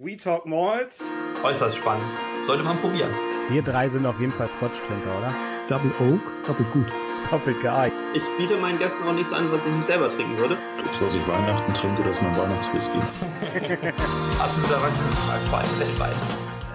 We Talk Malls. Äußerst spannend. Sollte man probieren. Wir drei sind auf jeden Fall Scotch-Trinker, oder? Double Oak, doppelt gut. Doppelt geeignet. Ich biete meinen Gästen auch nichts an, was ich nicht selber trinken würde. Das, was ich Weihnachten trinke, das ist mein Weihnachtswhisky. Absoluter allem weltweit.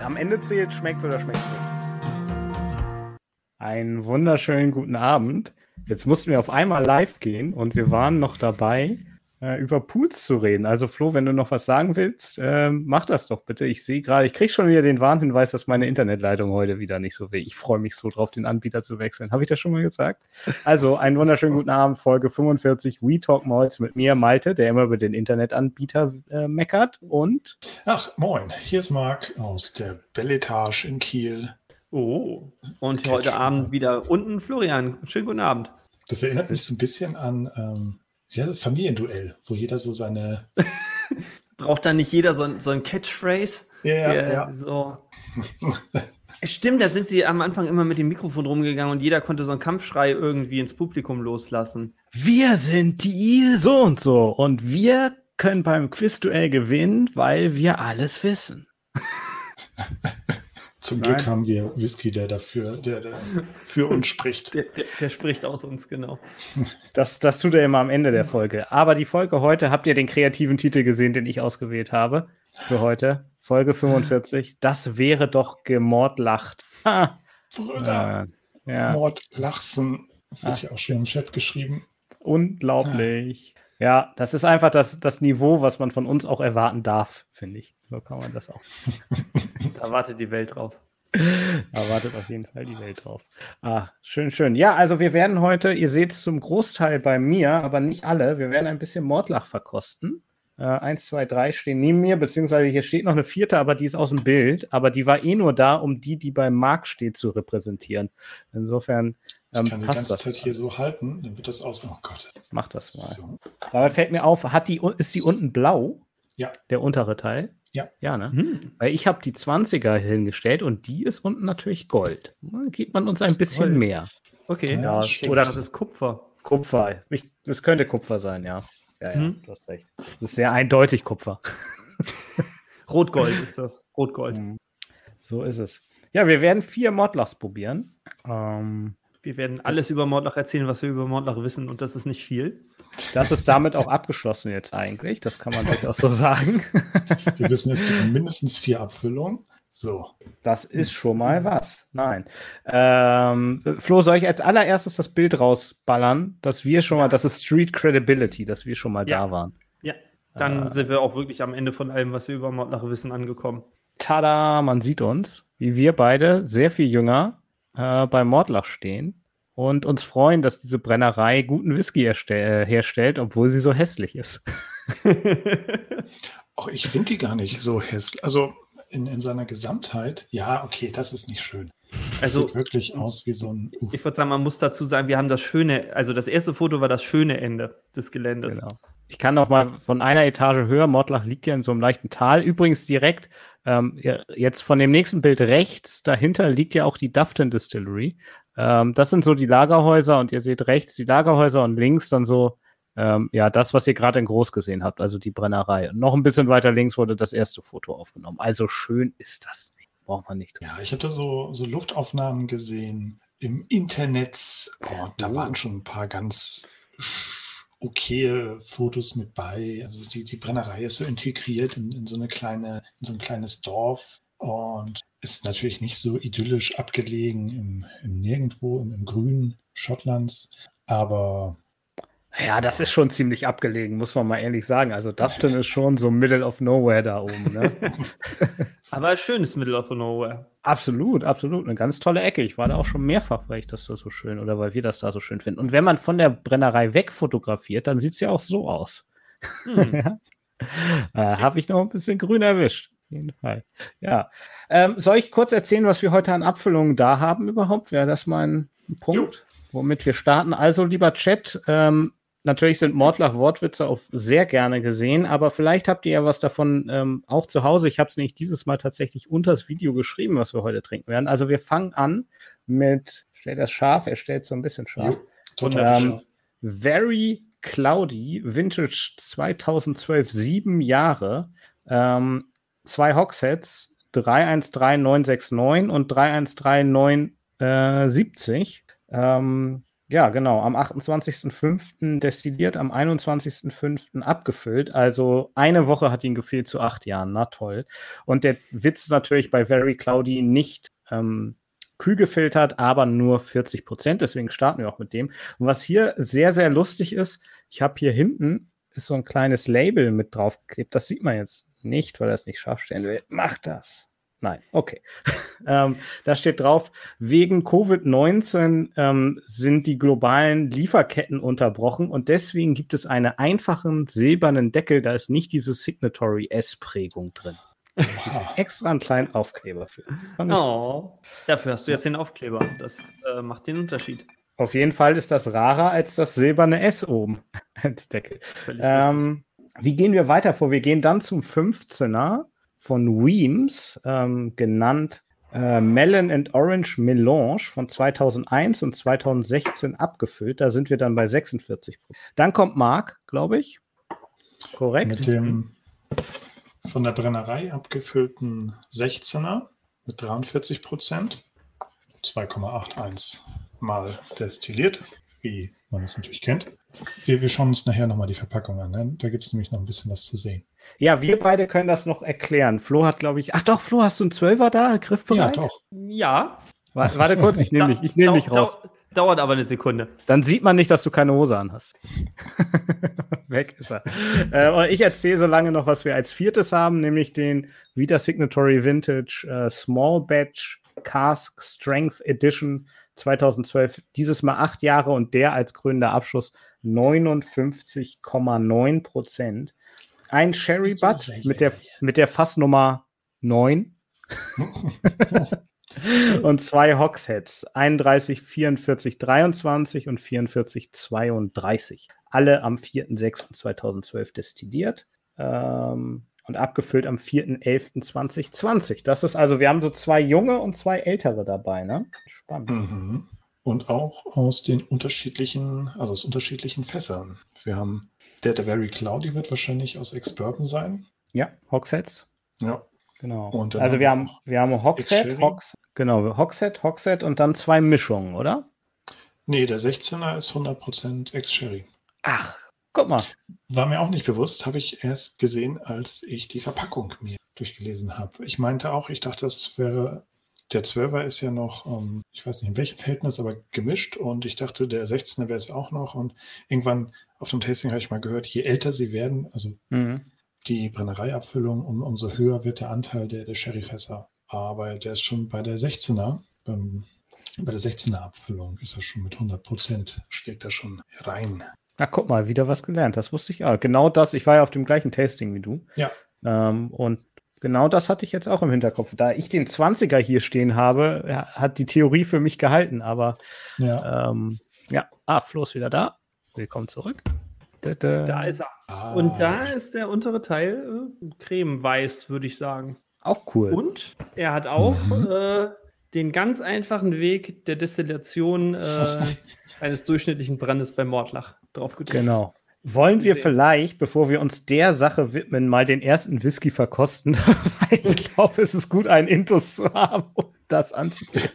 Am Ende zählt, schmeckt oder schmeckt nicht. Einen wunderschönen guten Abend. Jetzt mussten wir auf einmal live gehen und wir waren noch dabei, äh, über Pools zu reden. Also Flo, wenn du noch was sagen willst, äh, mach das doch bitte. Ich sehe gerade, ich kriege schon wieder den Warnhinweis, dass meine Internetleitung heute wieder nicht so will. Ich freue mich so drauf, den Anbieter zu wechseln. Habe ich das schon mal gesagt? Also, einen wunderschönen guten Abend, Folge 45, We Talk Malls mit mir, Malte, der immer über den Internetanbieter äh, meckert und... Ach, moin, hier ist Marc aus der Belletage in Kiel. Oh, und heute Abend wieder unten Florian. Schönen guten Abend. Das erinnert mich so ein bisschen an ähm, ja, Familienduell, wo jeder so seine. Braucht da nicht jeder so, ein, so ein Catchphrase? Ja, ja, ja. So Stimmt, da sind sie am Anfang immer mit dem Mikrofon rumgegangen und jeder konnte so einen Kampfschrei irgendwie ins Publikum loslassen. Wir sind die so und so und wir können beim Quizduell gewinnen, weil wir alles wissen. Zum Nein. Glück haben wir Whisky, der dafür, der, der für uns spricht. Der, der, der spricht aus uns, genau. Das, das tut er immer am Ende der Folge. Aber die Folge heute, habt ihr den kreativen Titel gesehen, den ich ausgewählt habe für heute? Folge 45. Das wäre doch gemordlacht. Ha. Brüller, Äh, ja, Mord, Lachsen, wird Ah. ja auch schon im Chat geschrieben. unglaublich. Ja, das ist einfach das, das Niveau, was man von uns auch erwarten darf, finde ich. So kann man das auch. Da wartet die Welt drauf. Da wartet auf jeden Fall die Welt drauf. Ah, schön, schön. Ja, also wir werden heute, ihr seht es zum Großteil bei mir, aber nicht alle, wir werden ein bisschen Mordlach verkosten. Äh, eins, zwei, drei stehen neben mir, beziehungsweise hier steht noch eine vierte, aber die ist aus dem Bild. Aber die war eh nur da, um die, die beim Markt steht, zu repräsentieren. Insofern ähm, Ich kann die ganze das. Zeit hier so halten, dann wird das aus. Oh Gott. Mach das mal. So. Dabei fällt mir auf, hat die, ist die unten blau? Ja. Der untere Teil? Ja. Ja, ne? Hm. Weil ich habe die 20er hingestellt und die ist unten natürlich Gold. Dann gibt man uns ein bisschen Gold. mehr. Okay. Ja, oder- das ist Kupfer. Kupfer. Ich, das könnte Kupfer sein, ja. Ja, ja, Hm. du hast recht. Das ist sehr eindeutig Kupfer. Rotgold ist das. Rotgold. Mhm. So ist es. Ja, wir werden vier Modlachs probieren. Ähm, Wir werden alles über Mordlach erzählen, was wir über Mordlach wissen, und das ist nicht viel. das ist damit auch abgeschlossen jetzt eigentlich. Das kann man durchaus so sagen. Wir wissen, es gibt mindestens vier Abfüllungen. So. Das ist schon mal was. Nein. Ähm, Flo, soll ich als allererstes das Bild rausballern, dass wir schon mal, das ist Street Credibility, dass wir schon mal Ja. da waren. Ja. Dann Äh. sind wir auch wirklich am Ende von allem, was wir über Mordlach wissen, angekommen. Tada, man sieht uns, wie wir beide sehr viel jünger äh, bei Mordlach stehen und uns freuen, dass diese Brennerei guten Whisky äh, herstellt, obwohl sie so hässlich ist. Auch ich finde die gar nicht so hässlich. Also in, in seiner Gesamtheit, ja, okay, das ist nicht schön. Also, Sieht wirklich aus wie so ein. Uff. ich würde sagen, man muss dazu sagen, wir haben das schöne, also das erste Foto war das schöne Ende des Geländes. Genau. Ich kann noch mal von einer Etage höher. Mordlach liegt ja in so einem leichten Tal. Übrigens direkt ähm, jetzt von dem nächsten Bild rechts dahinter liegt ja auch die Dufton Distillery. Ähm, das sind so die Lagerhäuser und ihr seht rechts die Lagerhäuser und links dann so ähm, ja das, was ihr gerade in groß gesehen habt, also die Brennerei. Und noch ein bisschen weiter links wurde das erste Foto aufgenommen. Also schön ist das nicht. Braucht man nicht. Ja, ich hatte so, so Luftaufnahmen gesehen im Internet. Oh, da Oh. waren schon ein paar ganz okaye Fotos mit bei. Also die, die Brennerei ist so integriert in, in so eine kleine, in so ein kleines Dorf und ist natürlich nicht so idyllisch abgelegen im, im Nirgendwo, im, im Grünen Schottlands. Aber Ja, das ist schon ziemlich abgelegen, muss man mal ehrlich sagen. Also Dufton ist schon so Middle of Nowhere da oben. Ne? Aber ein schönes Middle of Nowhere. Absolut, absolut. Eine ganz tolle Ecke. Ich war da auch schon mehrfach, weil ich das da so schön oder weil wir das da so schön finden. Und wenn man von der Brennerei weg fotografiert, dann sieht es ja auch so aus. Hm. ja. äh, Habe ich noch ein bisschen grün erwischt. Auf jeden Fall. Ja. Ähm, soll ich kurz erzählen, was wir heute an Abfüllungen da haben überhaupt? Wäre das mal ein Punkt, womit wir starten? Also, lieber Chat, ähm, natürlich sind Mordlach-Wortwitze auch sehr gerne gesehen, aber vielleicht habt ihr ja was davon ähm, auch zu Hause. Ich habe es nämlich dieses Mal tatsächlich unter das Video geschrieben, was wir heute trinken werden. Also, wir fangen an mit, stellt das scharf, er stellt so ein bisschen scharf. total Ähm. Very Cloudy, Vintage 2012, sieben Jahre. Ähm, zwei Hogsheads, 313969 und 313970. Ähm, ja, genau, am 28.05. destilliert, am 21.05. abgefüllt. Also eine Woche hat ihn gefehlt zu acht Jahren. Na toll. Und der Witz natürlich bei Very Cloudy nicht ähm, kühl gefiltert, aber nur 40 Prozent. Deswegen starten wir auch mit dem. Und was hier sehr, sehr lustig ist, ich habe hier hinten ist so ein kleines Label mit draufgeklebt. Das sieht man jetzt nicht, weil er es nicht scharf stellen will. Mach das. Nein, okay. ähm, da steht drauf, wegen Covid-19 ähm, sind die globalen Lieferketten unterbrochen und deswegen gibt es einen einfachen silbernen Deckel, da ist nicht diese Signatory S-Prägung drin. extra einen kleinen Aufkleber für. Oh, dafür hast du jetzt den Aufkleber. Das äh, macht den Unterschied. Auf jeden Fall ist das rarer als das silberne S oben als Deckel. Ähm, wie gehen wir weiter vor? Wir gehen dann zum 15er von Weems, ähm, genannt äh, Melon and Orange Melange von 2001 und 2016 abgefüllt. Da sind wir dann bei 46 Dann kommt Mark, glaube ich. Korrekt. Mit dem von der Brennerei abgefüllten 16er mit 43 Prozent. 2,81 mal destilliert, wie man es natürlich kennt. Wir, wir schauen uns nachher nochmal die Verpackung an. Ne? Da gibt es nämlich noch ein bisschen was zu sehen. Ja, wir beide können das noch erklären. Flo hat, glaube ich. Ach doch, Flo, hast du einen Zwölfer da? Griffbereit? Ja, doch. Ja. Warte, warte kurz, ich nehme dich, nehm dich raus. Dauert aber eine Sekunde. Dann sieht man nicht, dass du keine Hose an hast. Weg ist er. Äh, ich erzähle so lange noch, was wir als viertes haben, nämlich den Vita Signatory Vintage äh, Small Batch Cask Strength Edition 2012. Dieses Mal acht Jahre und der als krönender Abschluss 59,9 Prozent. Ein Sherry Butt mit der, mit der Fassnummer 9. und zwei Hogsheads, 31, 44, 23 und 44, 32. Alle am 4.6.2012 destilliert ähm, und abgefüllt am 4.11.2020. Das ist also, wir haben so zwei junge und zwei ältere dabei, ne? Spannend. Mhm. Und auch aus den unterschiedlichen, also aus unterschiedlichen Fässern. Wir haben der, der Very Cloudy wird wahrscheinlich aus Ex-Bourbon sein. Ja, Hogsheads. Ja. Genau. also wir haben, wir haben Hogshead, Hogs, genau, Hogshead, Hogshead und dann zwei Mischungen, oder? Nee, der 16er ist 100% Ex-Sherry. Ach, guck mal. War mir auch nicht bewusst, habe ich erst gesehen, als ich die Verpackung mir durchgelesen habe. Ich meinte auch, ich dachte, das wäre der 12er ist ja noch, ähm, ich weiß nicht in welchem Verhältnis, aber gemischt und ich dachte, der 16er wäre es auch noch und irgendwann auf dem Tasting habe ich mal gehört, je älter sie werden, also mhm. die Brennereiabfüllung, um, umso höher wird der Anteil der, der Sherryfässer. Aber der ist schon bei der 16er, ähm, bei der 16er Abfüllung ist er schon mit 100 Prozent, schlägt er schon rein. Na, guck mal, wieder was gelernt. Das wusste ich auch. Genau das. Ich war ja auf dem gleichen Tasting wie du. Ja. Ähm, und Genau das hatte ich jetzt auch im Hinterkopf. Da ich den 20er hier stehen habe, hat die Theorie für mich gehalten, aber ja, ähm, ja. ah, Flo ist wieder da. Willkommen zurück. Da, da. da ist er. Ah. Und da ist der untere Teil äh, cremeweiß, würde ich sagen. Auch cool. Und er hat auch mhm. äh, den ganz einfachen Weg der Destillation äh, eines durchschnittlichen Brandes bei Mordlach drauf gedrückt. Genau. Wollen wir vielleicht, bevor wir uns der Sache widmen, mal den ersten Whisky verkosten? Weil ich glaube, es ist gut, einen Intus zu haben, um das anzugehen.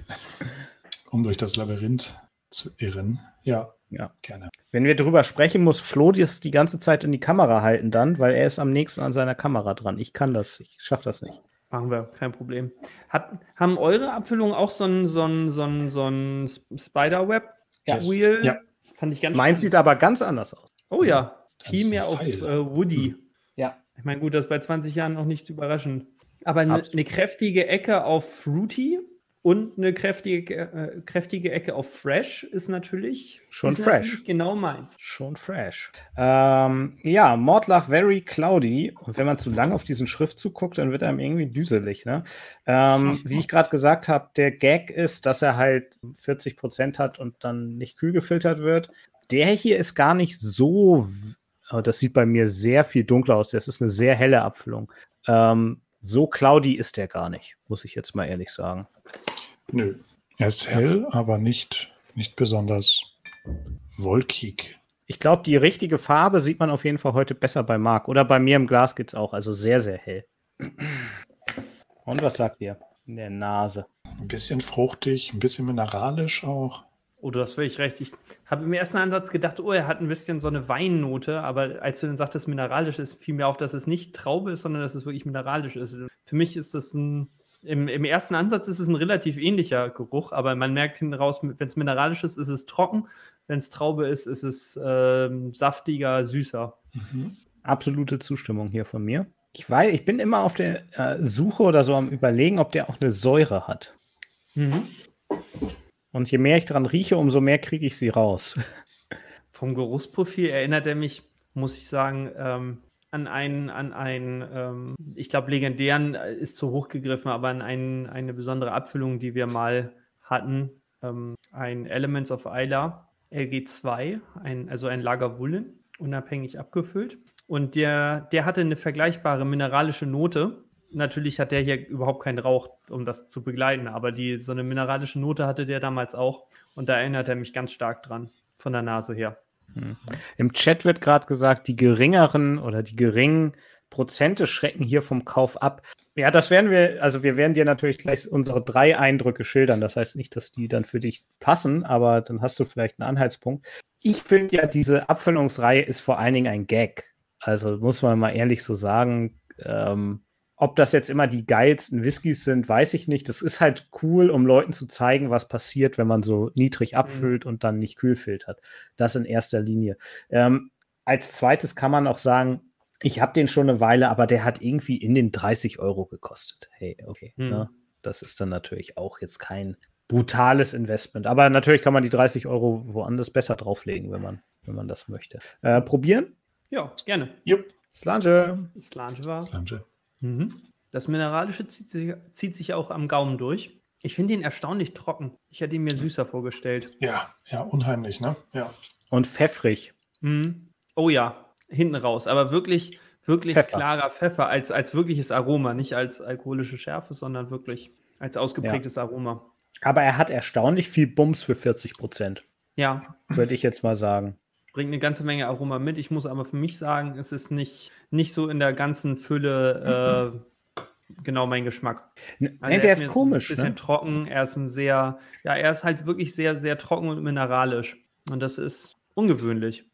Um durch das Labyrinth zu irren. Ja, ja, gerne. Wenn wir drüber sprechen, muss Flo das die ganze Zeit in die Kamera halten dann, weil er ist am nächsten an seiner Kamera dran. Ich kann das, ich schaffe das nicht. Machen wir, kein Problem. Hat, haben eure Abfüllungen auch so ein, so ein, so ein, so ein Spiderweb-Wheel? Yes. Ja. Fand ich ganz Meins sieht aber ganz anders aus. Oh ja, viel mehr auf äh, Woody. Hm. Ja. Ich meine, gut, das ist bei 20 Jahren noch nicht überraschend. Aber eine ne kräftige Ecke auf Fruity und eine kräftige, äh, kräftige Ecke auf Fresh ist natürlich schon ist fresh. Natürlich genau meins. Schon fresh. Ähm, ja, Mordlach very cloudy. Und wenn man zu lange auf diesen Schriftzug guckt, dann wird einem irgendwie düselig. Ne? Ähm, wie ich gerade gesagt habe, der Gag ist, dass er halt 40 Prozent hat und dann nicht kühl gefiltert wird der hier ist gar nicht so, das sieht bei mir sehr viel dunkler aus. Das ist eine sehr helle Abfüllung. Ähm, so cloudy ist der gar nicht, muss ich jetzt mal ehrlich sagen. Nö, er ist hell, aber nicht, nicht besonders wolkig. Ich glaube, die richtige Farbe sieht man auf jeden Fall heute besser bei Marc. Oder bei mir im Glas geht es auch, also sehr, sehr hell. Und was sagt ihr? In der Nase. Ein bisschen fruchtig, ein bisschen mineralisch auch. Oh, du hast völlig recht. Ich habe im ersten Ansatz gedacht, oh, er hat ein bisschen so eine Weinnote, aber als du dann sagtest, mineralisch ist, fiel mir auf, dass es nicht Traube ist, sondern dass es wirklich mineralisch ist. Für mich ist das ein, im, im ersten Ansatz ist es ein relativ ähnlicher Geruch, aber man merkt hinten raus, wenn es mineralisch ist, ist es trocken. Wenn es Traube ist, ist es ähm, saftiger, süßer. Mhm. Absolute Zustimmung hier von mir. Ich weiß, ich bin immer auf der äh, Suche oder so am Überlegen, ob der auch eine Säure hat. Mhm. Und je mehr ich dran rieche, umso mehr kriege ich sie raus. Vom Geruchsprofil erinnert er mich, muss ich sagen, ähm, an einen, an einen ähm, ich glaube, legendären äh, ist zu hoch gegriffen, aber an einen, eine besondere Abfüllung, die wir mal hatten. Ähm, ein Elements of Isla LG2, ein, also ein Lagerwullen, unabhängig abgefüllt. Und der, der hatte eine vergleichbare mineralische Note natürlich hat der hier überhaupt keinen Rauch, um das zu begleiten, aber die, so eine mineralische Note hatte der damals auch. Und da erinnert er mich ganz stark dran, von der Nase her. Hm. Im Chat wird gerade gesagt, die geringeren oder die geringen Prozente schrecken hier vom Kauf ab. Ja, das werden wir, also wir werden dir natürlich gleich unsere drei Eindrücke schildern. Das heißt nicht, dass die dann für dich passen, aber dann hast du vielleicht einen Anhaltspunkt. Ich finde ja, diese Abfüllungsreihe ist vor allen Dingen ein Gag. Also muss man mal ehrlich so sagen. Ähm, ob das jetzt immer die geilsten Whiskys sind, weiß ich nicht. Das ist halt cool, um Leuten zu zeigen, was passiert, wenn man so niedrig mhm. abfüllt mhm. und dann nicht kühl filtert. Das in erster Linie. Ähm, als zweites kann man auch sagen, ich habe den schon eine Weile, aber der hat irgendwie in den 30 Euro gekostet. Hey, okay. Mhm. Ne? Das ist dann natürlich auch jetzt kein brutales Investment. Aber natürlich kann man die 30 Euro woanders besser drauflegen, wenn man, wenn man das möchte. Äh, probieren? Ja, gerne. Jupp. Slange. Slange war. Slange. Mhm. Das Mineralische zieht sich, zieht sich auch am Gaumen durch. Ich finde ihn erstaunlich trocken. Ich hätte ihn mir süßer vorgestellt. Ja, ja, unheimlich, ne? Ja. Und pfeffrig. Mhm. Oh ja, hinten raus. Aber wirklich, wirklich Pfeffer. klarer Pfeffer als, als wirkliches Aroma. Nicht als alkoholische Schärfe, sondern wirklich als ausgeprägtes ja. Aroma. Aber er hat erstaunlich viel Bums für 40 Prozent. Ja. Würde ich jetzt mal sagen bringt eine ganze Menge Aroma mit. Ich muss aber für mich sagen, es ist nicht, nicht so in der ganzen Fülle äh, genau mein Geschmack. Also nee, der ist, ist komisch. Ein bisschen ne? trocken, er ist ein sehr, ja, er ist halt wirklich sehr, sehr trocken und mineralisch. Und das ist ungewöhnlich.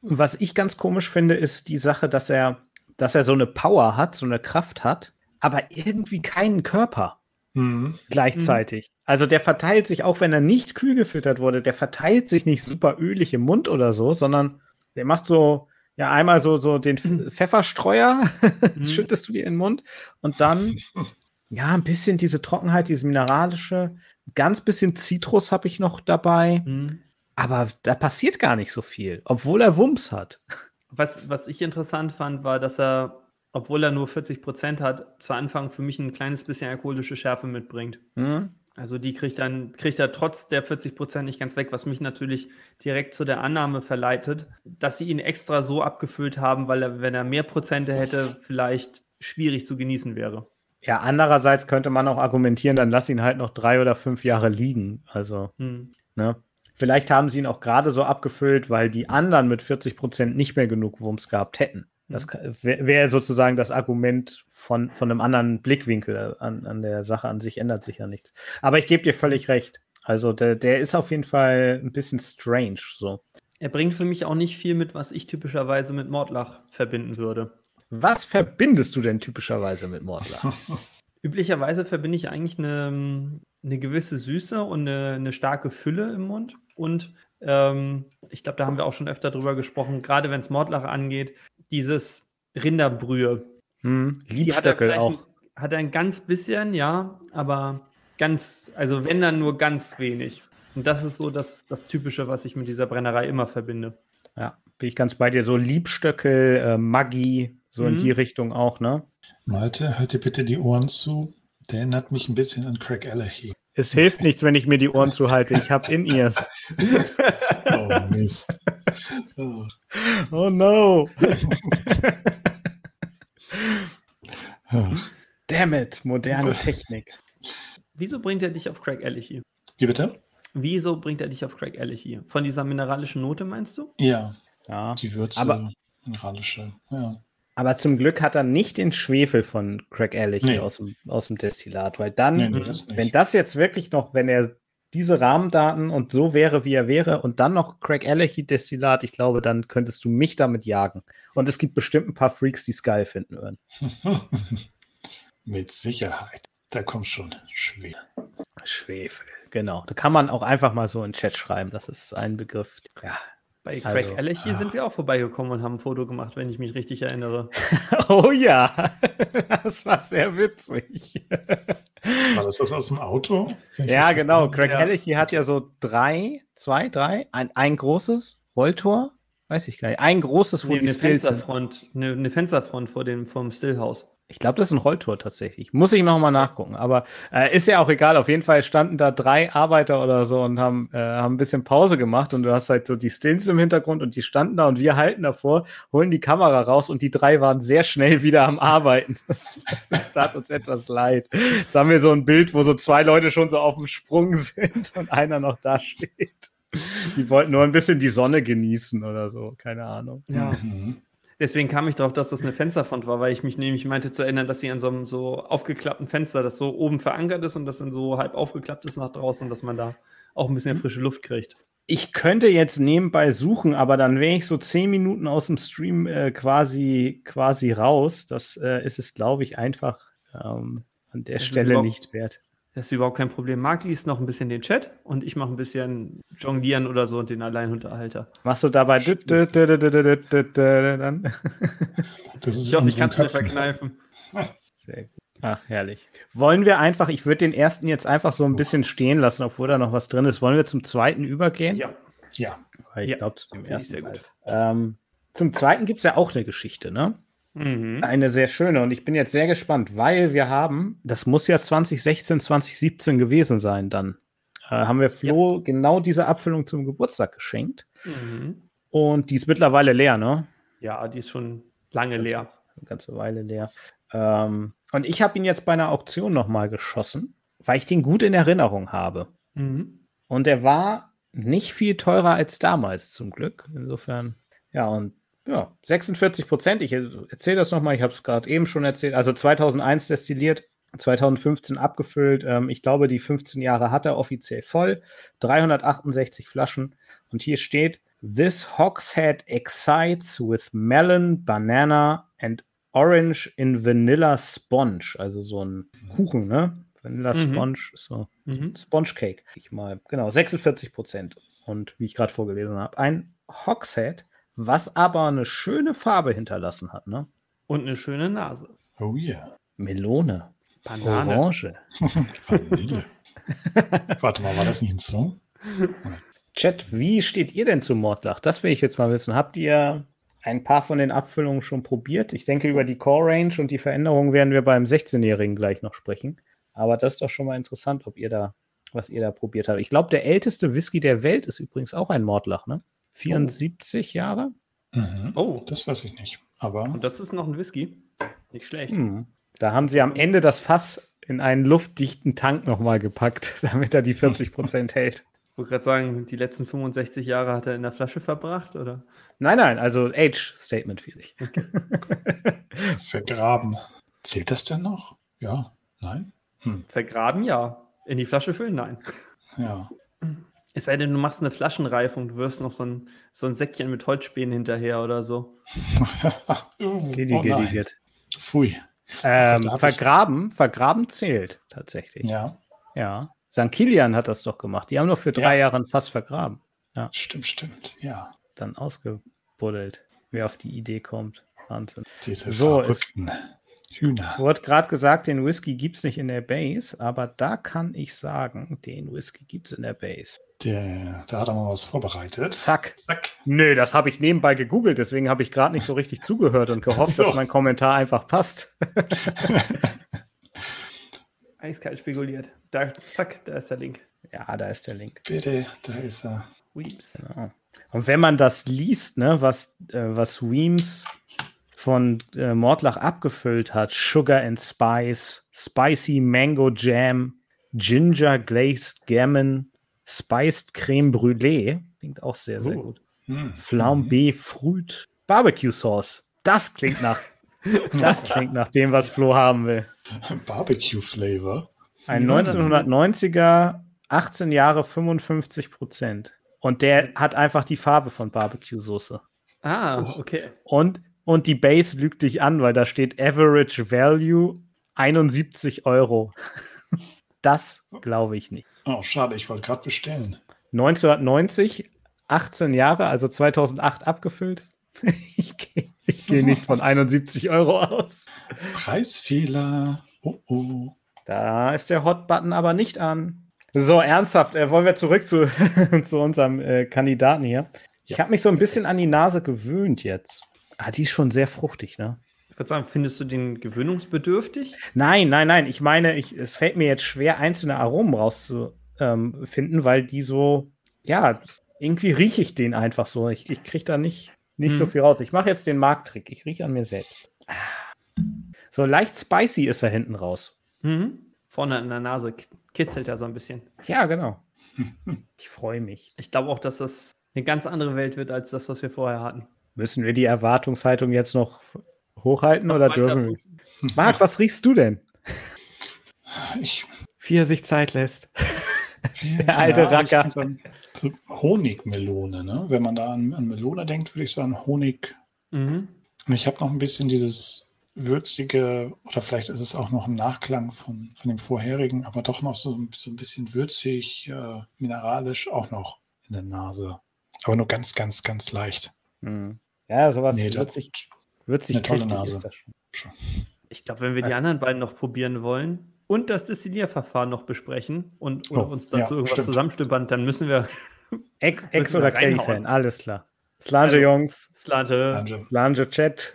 Was ich ganz komisch finde, ist die Sache, dass er, dass er so eine Power hat, so eine Kraft hat, aber irgendwie keinen Körper mhm. gleichzeitig. Also der verteilt sich, auch wenn er nicht kühl gefüttert wurde, der verteilt sich nicht super ölig im Mund oder so, sondern der macht so, ja, einmal so, so den mhm. Pfefferstreuer, mhm. schüttest du dir in den Mund und dann, ja, ein bisschen diese Trockenheit, diese mineralische, ganz bisschen Zitrus habe ich noch dabei. Mhm. Aber da passiert gar nicht so viel, obwohl er Wumms hat. Was, was ich interessant fand, war, dass er, obwohl er nur 40 Prozent hat, zu Anfang für mich ein kleines bisschen alkoholische Schärfe mitbringt. Mhm. Also die kriegt dann, kriegt er trotz der 40 Prozent nicht ganz weg, was mich natürlich direkt zu der Annahme verleitet, dass sie ihn extra so abgefüllt haben, weil er, wenn er mehr Prozente hätte, vielleicht schwierig zu genießen wäre. Ja, andererseits könnte man auch argumentieren, dann lass ihn halt noch drei oder fünf Jahre liegen. Also, hm. ne? Vielleicht haben sie ihn auch gerade so abgefüllt, weil die anderen mit 40 Prozent nicht mehr genug Wumms gehabt hätten. Das mhm. wäre sozusagen das Argument von, von einem anderen Blickwinkel an, an der Sache an sich ändert sich ja nichts. Aber ich gebe dir völlig recht. Also der, der ist auf jeden Fall ein bisschen strange so. Er bringt für mich auch nicht viel mit, was ich typischerweise mit Mordlach verbinden würde. Was verbindest du denn typischerweise mit Mordlach? Üblicherweise verbinde ich eigentlich eine, eine gewisse Süße und eine, eine starke Fülle im Mund. Und ähm, ich glaube, da haben wir auch schon öfter drüber gesprochen, gerade wenn es Mordlach angeht, dieses Rinderbrühe. Hm, Liebstöckel hat auch. Ein, hat er ein ganz bisschen, ja, aber ganz, also wenn dann nur ganz wenig. Und das ist so das, das Typische, was ich mit dieser Brennerei immer verbinde. Ja, bin ich ganz bei dir. So Liebstöckel, äh, Maggi, so mhm. in die Richtung auch, ne? Malte, halte bitte die Ohren zu. Der erinnert mich ein bisschen an Craig Allergy. Es hilft nichts, wenn ich mir die Ohren zuhalte. Ich habe In-Ears. oh, Mist. Oh, oh no. Damn it, moderne Technik. Wieso bringt er dich auf Craig Allergy? Wie bitte? Wieso bringt er dich auf Craig Allergy? Von dieser mineralischen Note meinst du? Ja. Ja. Die Würze, aber, mineralische, ja. Aber zum Glück hat er nicht den Schwefel von Craig Ehrlich Nee. aus, dem, aus dem Destillat, weil dann, Nee, nee, das wenn das jetzt wirklich noch, wenn er diese Rahmendaten und so wäre, wie er wäre, und dann noch Craig Ehrlich Destillat, ich glaube, dann könntest du mich damit jagen. Und es gibt bestimmt ein paar Freaks, die es geil finden würden. Mit Sicherheit. Da kommt schon schwer. Schwefel, genau. Da kann man auch einfach mal so in den Chat schreiben. Das ist ein Begriff. Ja. Bei Craig Also, Ehrlich ah. sind wir auch vorbeigekommen und haben ein Foto gemacht, wenn ich mich richtig erinnere. Oh ja, das war sehr witzig. War das das aus dem Auto? Ja, genau. Craig Ja. Ehrlich hat ja so drei, zwei, drei, ein, ein großes Rolltor, weiß ich gar nicht. Ein großes, wo Nee, die eine, Stills sind. Fensterfront, eine, eine Fensterfront vor dem, vom Stillhaus. Ich glaube, das ist ein Rolltor tatsächlich. Muss ich noch mal nachgucken. Aber äh, ist ja auch egal. Auf jeden Fall standen da drei Arbeiter oder so und haben, äh, haben ein bisschen Pause gemacht. Und du hast halt so die Stills im Hintergrund und die standen da und wir halten davor, holen die Kamera raus und die drei waren sehr schnell wieder am Arbeiten. Das, das tat uns etwas leid. Jetzt haben wir so ein Bild, wo so zwei Leute schon so auf dem Sprung sind und einer noch da steht. Die wollten nur ein bisschen die Sonne genießen oder so. Keine Ahnung. Ja. Mhm. Deswegen kam ich darauf, dass das eine Fensterfront war, weil ich mich nämlich meinte zu erinnern, dass sie an so einem so aufgeklappten Fenster, das so oben verankert ist und das dann so halb aufgeklappt ist nach draußen, dass man da auch ein bisschen frische Luft kriegt. Ich könnte jetzt nebenbei suchen, aber dann wäre ich so zehn Minuten aus dem Stream äh, quasi, quasi raus. Das äh, ist es, glaube ich, einfach ähm, an der Das Stelle nicht wert. Das ist überhaupt kein Problem. Marc liest noch ein bisschen den Chat und ich mache ein bisschen Jonglieren oder so und den Alleinunterhalter. Machst du dabei dann? Ich hoffe, ich kann es mir verkneifen. Sehr gut. Ach, herrlich. Wollen wir einfach, ich würde den ersten jetzt einfach so ein bisschen stehen lassen, obwohl da noch was drin ist. Wollen wir zum zweiten übergehen? Ja. Ja. Ich ja. glaube, zu dem ersten. Ähm, zum zweiten gibt es ja auch eine Geschichte, ne? Mhm. Eine sehr schöne und ich bin jetzt sehr gespannt, weil wir haben, das muss ja 2016, 2017 gewesen sein dann, äh, haben wir Flo genau diese Abfüllung zum Geburtstag geschenkt Mhm. und die ist mittlerweile leer, ne? Ja, die ist schon lange leer. Eine ganze Weile leer. Ähm, und ich habe ihn jetzt bei einer Auktion nochmal geschossen, weil ich den gut in Erinnerung habe. Mhm. Und er war nicht viel teurer als damals, zum Glück. Insofern, ja, und ja, 46 Prozent. Ich erzähle das nochmal, ich habe es gerade eben schon erzählt. Also 2001 destilliert, 2015 abgefüllt. Ähm, ich glaube, die 15 Jahre hat er offiziell voll. 368 Flaschen. Und hier steht: This hogshead excites with melon, banana and orange in vanilla sponge. Also so ein Kuchen, ne? Vanilla Mhm. Sponge so Mhm. Sponge Cake. Ich mal, genau, 46 Prozent. Und wie ich gerade vorgelesen habe, ein Hogshead, was aber eine schöne Farbe hinterlassen hat, ne? Und eine schöne Nase. oh ja. Melone, Banane. Orange. Vanille. Warte mal, war das nicht ein Song? Chat, wie steht ihr denn zu Mordlach? Das will ich jetzt mal wissen. Habt ihr ein paar von den Abfüllungen schon probiert? Ich denke, über die Core Range und die Veränderungen werden wir beim 16-Jährigen gleich noch sprechen. Aber das ist doch schon mal interessant, ob ihr da, was ihr da probiert habt. Ich glaube, der älteste Whisky der Welt ist übrigens auch ein Mordlach, ne? 74 Jahre? Mhm. Oh, Das weiß ich nicht. Aber und das ist noch ein Whisky. Nicht schlecht. Hm. Da haben sie am Ende das Fass in einen luftdichten Tank nochmal gepackt, damit er die 40 Prozent hält. Ich wollte gerade sagen, die letzten 65 Jahre hat er in der Flasche verbracht, oder? Nein, nein, also Age-Statement für sich. vergraben. Zählt das denn noch? Ja. Nein? Vergraben, ja. In die Flasche füllen, nein. Ja. Es sei denn, du machst eine Flaschenreifung, du wirst noch so ein, so ein Säckchen mit Holzspänen hinterher oder so. oh, Giddy, oh giddy, nein. gid. Pfui. Ähm, hab ich- vergraben, vergraben zählt tatsächlich. Ja, Ja. St. Kilian hat das doch gemacht. Die haben doch für drei Ja. Jahre ein Fass vergraben. stimmt, stimmt. Ja. Dann ausgebuddelt. Wer auf die Idee kommt. Wahnsinn. Diese So, verrückten Hühner. Es wurde gerade gesagt, den Whisky gibt es nicht in der Base, aber da kann ich sagen, den Whisky gibt es in der Base. Der, da hat er mal was vorbereitet. Zack. Zack. Nö, das habe ich nebenbei gegoogelt, deswegen habe ich gerade nicht so richtig zugehört und gehofft, So. dass mein Kommentar einfach passt. Eiskalt spekuliert. Da, zack, da ist der Link. ja, da ist der Link. Bitte, da ist er. Weeps. Ja. Und wenn man das liest, ne, was, äh, was Weems von äh, Mordlach abgefüllt hat, Sugar and Spice, Spicy Mango Jam, Ginger Glazed Gammon, Spiced Creme Brûlée, klingt auch sehr, sehr Oh. gut. Hm. Flambé Fruit, Barbecue Sauce. Das klingt nach Das klingt nach dem, was Flo haben will. Barbecue-Flavor. Ein Wie war das? 1990er, 18 Jahre, 55 Prozent. Und der hat einfach die Farbe von Barbecue-Soße. Ah, okay. Und, und die Base lügt dich an, weil da steht Average Value 71 Euro. Das glaube ich nicht. Oh, schade, ich wollte gerade bestellen. 1990, 18 Jahre, also 2008 abgefüllt. Ich gehe geh nicht von 71 Euro aus. Preisfehler. Oh, oh. Da ist der Hot-Button aber nicht an. So, ernsthaft, äh, wollen wir zurück zu, zu unserem äh, Kandidaten hier. Ich habe mich so ein bisschen an die Nase gewöhnt jetzt. Ah, die ist schon sehr fruchtig, ne? Ich würde sagen, findest du den gewöhnungsbedürftig? Nein, nein, nein. Ich meine, ich, es fällt mir jetzt schwer, einzelne Aromen rauszufinden, weil die so, ja, irgendwie rieche ich den einfach so. Ich, ich kriege da nicht, nicht so Hm. viel raus. Ich mache jetzt den Markttrick. Ich rieche an mir selbst. So leicht spicy ist er hinten raus. Mhm. Vorne an der Nase kitzelt er so ein bisschen. Ja, genau. Ich freue mich. Ich glaube auch, dass das eine ganz andere Welt wird als das, was wir vorher hatten. Müssen wir die Erwartungshaltung jetzt noch hochhalten Noch oder dürfen wir? Marc, was riechst du denn? Ich, Wie er sich Zeit lässt. Der alte ich Racker. sagen, So Honigmelone, ne? Wenn man da an, an Melone denkt, würde ich sagen Honig. Mhm. Und ich habe noch ein bisschen dieses würzige, oder vielleicht ist es auch noch ein Nachklang von, von dem vorherigen, aber doch noch so, so ein bisschen würzig, äh, mineralisch auch noch in der Nase. Aber nur ganz, ganz, ganz leicht. Hm. Ja, sowas Nee, das- würzig, würzig eine tolle kräftig Nase. ist das schon. Ich glaube, wenn wir die anderen beiden noch probieren wollen und das Destillierverfahren noch besprechen und oder Oh, uns dazu ja, irgendwas stimmt. zusammenstüppern, dann müssen wir Ex, Ex oder. Kelly-Fan, alles klar. Slange, Also- Jungs. Danke. Slange, Chat.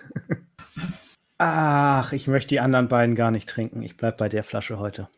Ach, ich möchte die anderen beiden gar nicht trinken. Ich bleib bei der Flasche heute.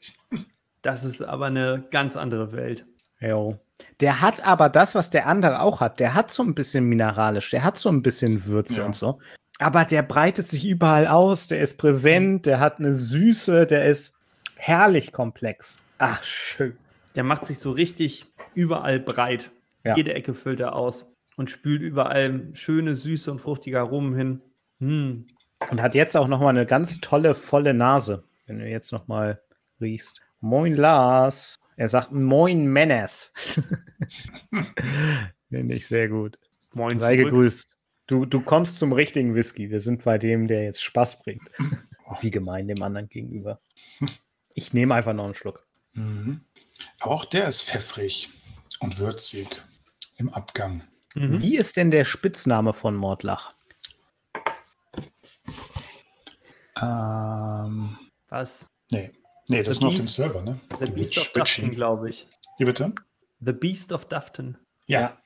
Das ist aber eine ganz andere Welt. Jo. Der hat aber das, was der andere auch hat. Der hat so ein bisschen mineralisch, der hat so ein bisschen Würze Ja. und so. Aber der breitet sich überall aus, der ist präsent, der hat eine Süße, der ist herrlich komplex. Ach, schön. Der macht sich so richtig überall breit. Ja. Jede Ecke füllt er aus und spült überall schöne, süße und fruchtige Aromen hin. Hm. Und hat jetzt auch noch mal eine ganz tolle, volle Nase, wenn du jetzt noch mal riechst. Moin Lars. Er sagt Moin Menes. Finde ich sehr gut. Moin Sei zurück. gegrüßt. Du, du kommst zum richtigen Whisky. Wir sind bei dem, der jetzt Spaß bringt. Wie gemein dem anderen gegenüber. Ich nehme einfach noch einen Schluck. Mhm. Aber auch der ist pfeffrig und würzig im Abgang. Mhm. Wie ist denn der Spitzname von Mordlach? Ähm, Was? nee. Nee, das The ist nur auf dem Beast- Server, ne? The Beast of Dufton, glaube ich. Wie bitte? The Beast of Dufton. Ja. Ja.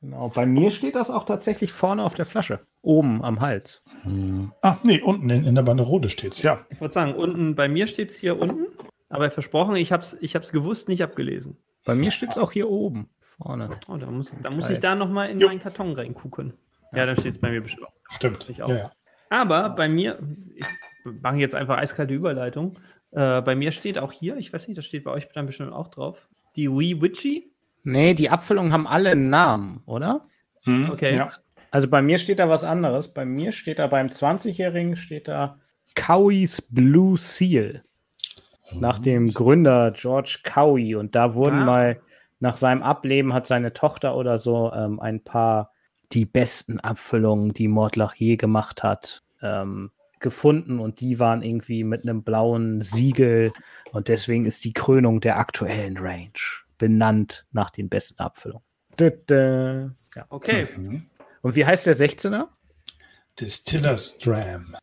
Genau. Bei mir steht das auch tatsächlich vorne auf der Flasche. Oben am Hals. Hm. Ah, nee, unten in, in der Banderole steht's, ja. Ich würde sagen, unten, bei mir steht es hier unten, aber versprochen, ich habe es ich hab's gewusst, nicht abgelesen. Bei mir steht es auch hier oben. Vorne. Oh, da muss, da muss ich da nochmal in Jo. meinen Karton reingucken. Ja, dann steht es bei mir bestimmt auch. Stimmt. Ich auch. Ja, ja. Aber bei mir, ich mache jetzt einfach eiskalte Überleitung. Äh, bei mir steht auch hier, ich weiß nicht, das steht bei euch dann bestimmt auch drauf, die Wee Witchy. Nee, die Abfüllungen haben alle einen Namen, oder? Hm, Okay. Ja. Also bei mir steht da was anderes. Bei mir steht da beim 20-Jährigen steht da Cowie's Blue Seal. Nach dem Gründer George Cowie. Und da wurden Ah. mal nach seinem Ableben hat seine Tochter oder so ähm, ein paar die besten Abfüllungen, die Mordlach je gemacht hat, ähm, gefunden. Und die waren irgendwie mit einem blauen Siegel. Und deswegen ist die Krönung der aktuellen Range benannt nach den besten Abfüllungen. Ja. Okay. Mhm. Und wie heißt der 16er? Distiller's Dram.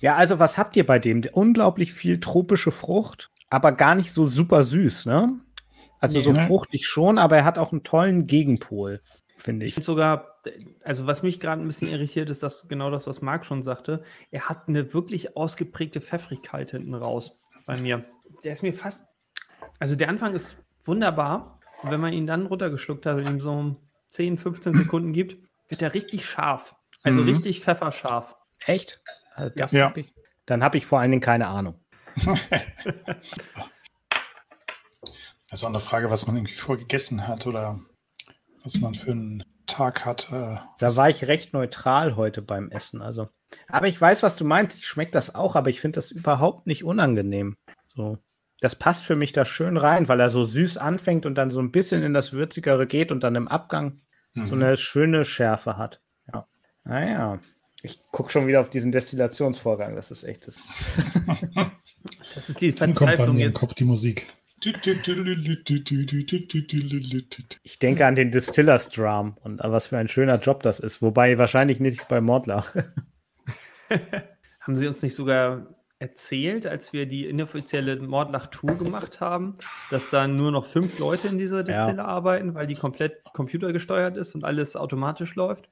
Ja, also was habt ihr bei dem? Unglaublich viel tropische Frucht, aber gar nicht so super süß, ne? Also Nee. so Ne. fruchtig schon, aber er hat auch einen tollen Gegenpol, finde Ich ich. finde sogar, also was mich gerade ein bisschen irritiert, ist das genau das, was Marc schon sagte. Er hat eine wirklich ausgeprägte Pfeffrigkeit hinten raus bei mir. Der ist mir fast, also der Anfang ist wunderbar. Und wenn man ihn dann runtergeschluckt hat und ihm so 10, 15 Sekunden gibt, wird er richtig scharf. Also Mhm. richtig pfefferscharf. Echt? Also das Ja. hab ich, dann habe ich vor allen Dingen keine Ahnung. Das ist auch eine Frage, was man irgendwie vorgegessen hat oder was man für einen Tag hatte. Da war ich recht neutral heute beim Essen. Also Aber ich weiß, was du meinst. Ich schmeckt das auch, aber ich finde das überhaupt nicht unangenehm. So. Das passt für mich da schön rein, weil er so süß anfängt und dann so ein bisschen in das Würzigere geht und dann im Abgang mhm. so eine schöne Schärfe hat. Ja. Naja. Ich gucke schon wieder auf diesen Destillationsvorgang. Das ist echt. Das, das ist die Verzweiflung. Kommt Kopf die Musik. Ich denke an den Distillers Drum und was für ein schöner Job das ist. Wobei wahrscheinlich nicht bei Mordlach. Haben Sie uns nicht sogar erzählt, als wir die inoffizielle Mordlach-Tour gemacht haben, dass da nur noch fünf Leute in dieser Distille ja. arbeiten, weil die komplett computergesteuert ist und alles automatisch läuft?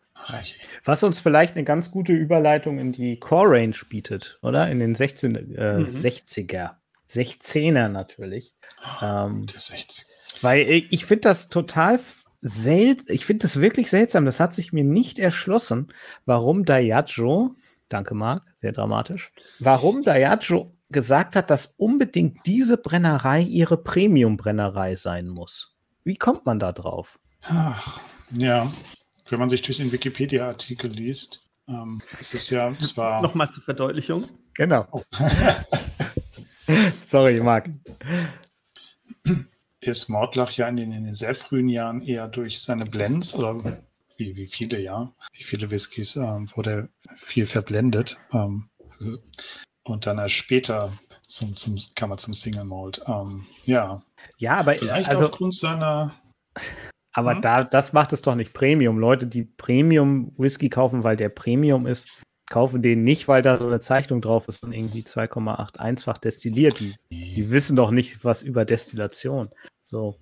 Was uns vielleicht eine ganz gute Überleitung in die Core Range bietet, oder? In den 16, äh, mhm. 60er. 16er natürlich. Ähm, Der 60. Weil ich finde das total seltsam, ich finde das wirklich seltsam, das hat sich mir nicht erschlossen, warum Diageo Danke, Marc, sehr dramatisch. Warum Diageo gesagt hat, dass unbedingt diese Brennerei ihre Premium-Brennerei sein muss. Wie kommt man da drauf? Ach, ja, wenn man sich durch den Wikipedia-Artikel liest, ähm, ist es ja zwar. Nochmal zur Verdeutlichung. Genau. Sorry, Marc. Ist Mordlach ja in den, in den sehr frühen Jahren eher durch seine Blends oder wie, wie viele, ja, wie viele Whiskys ähm, wurde viel verblendet. Ähm, und dann erst später zum, zum, kam er zum Single Malt. Ähm, ja. Ja, aber vielleicht also, aufgrund seiner. Aber hm? da, das macht es doch nicht Premium. Leute, die Premium Whisky kaufen, weil der Premium ist, kaufen den nicht, weil da so eine Zeichnung drauf ist und irgendwie 2,81-fach destilliert. Die, die wissen doch nicht was über Destillation. So.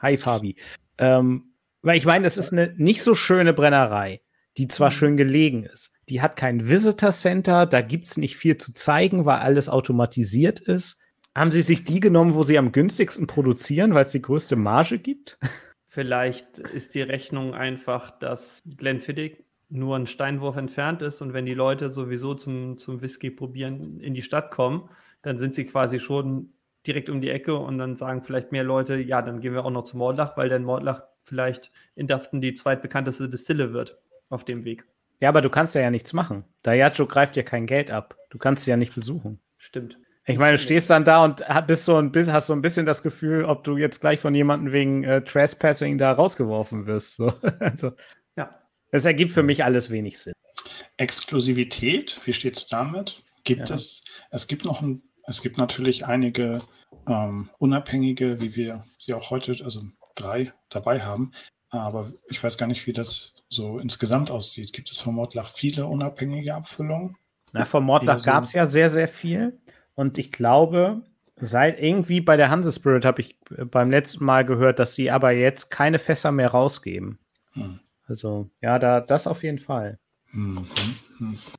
Hi, Fabi. Ähm, weil ich meine, das ist eine nicht so schöne Brennerei, die zwar mhm. schön gelegen ist. Die hat kein Visitor Center, da gibt es nicht viel zu zeigen, weil alles automatisiert ist. Haben Sie sich die genommen, wo Sie am günstigsten produzieren, weil es die größte Marge gibt? Vielleicht ist die Rechnung einfach, dass Glenfiddich nur ein Steinwurf entfernt ist und wenn die Leute sowieso zum, zum Whisky probieren in die Stadt kommen, dann sind sie quasi schon direkt um die Ecke und dann sagen vielleicht mehr Leute, ja, dann gehen wir auch noch zum Mordlach, weil der Mordlach vielleicht in Daften die zweitbekannteste Distille wird auf dem Weg. Ja, aber du kannst ja, ja nichts machen. Diageo greift ja kein Geld ab. Du kannst sie ja nicht besuchen. Stimmt. Ich meine, du stehst dann da und bist so ein bisschen, hast so ein bisschen das Gefühl, ob du jetzt gleich von jemandem wegen äh, Trespassing da rausgeworfen wirst. So. also, ja. Es ergibt für mich alles wenig Sinn. Exklusivität, wie steht es damit? Gibt ja. es, es gibt noch ein, es gibt natürlich einige ähm, unabhängige, wie wir sie auch heute, also drei dabei haben. Aber ich weiß gar nicht, wie das so insgesamt aussieht. Gibt es von Mordlach viele unabhängige Abfüllungen? Na, von Mordlach so gab es ja sehr, sehr viel. Und ich glaube, seit irgendwie bei der Hanse Spirit habe ich beim letzten Mal gehört, dass sie aber jetzt keine Fässer mehr rausgeben. Hm. Also, ja, da, das auf jeden Fall. Mhm.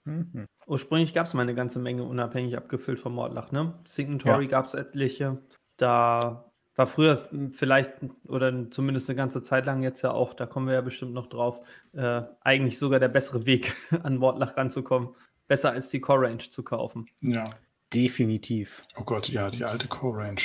Mhm. Ursprünglich gab es mal eine ganze Menge unabhängig abgefüllt vom Mordlach, ne? Signatory ja. gab es etliche. Da war früher vielleicht oder zumindest eine ganze Zeit lang jetzt ja auch, da kommen wir ja bestimmt noch drauf, äh, eigentlich sogar der bessere Weg, an Mordlach ranzukommen. Besser als die Core Range zu kaufen. Ja. Definitiv. Oh Gott, ja, die alte Core Range.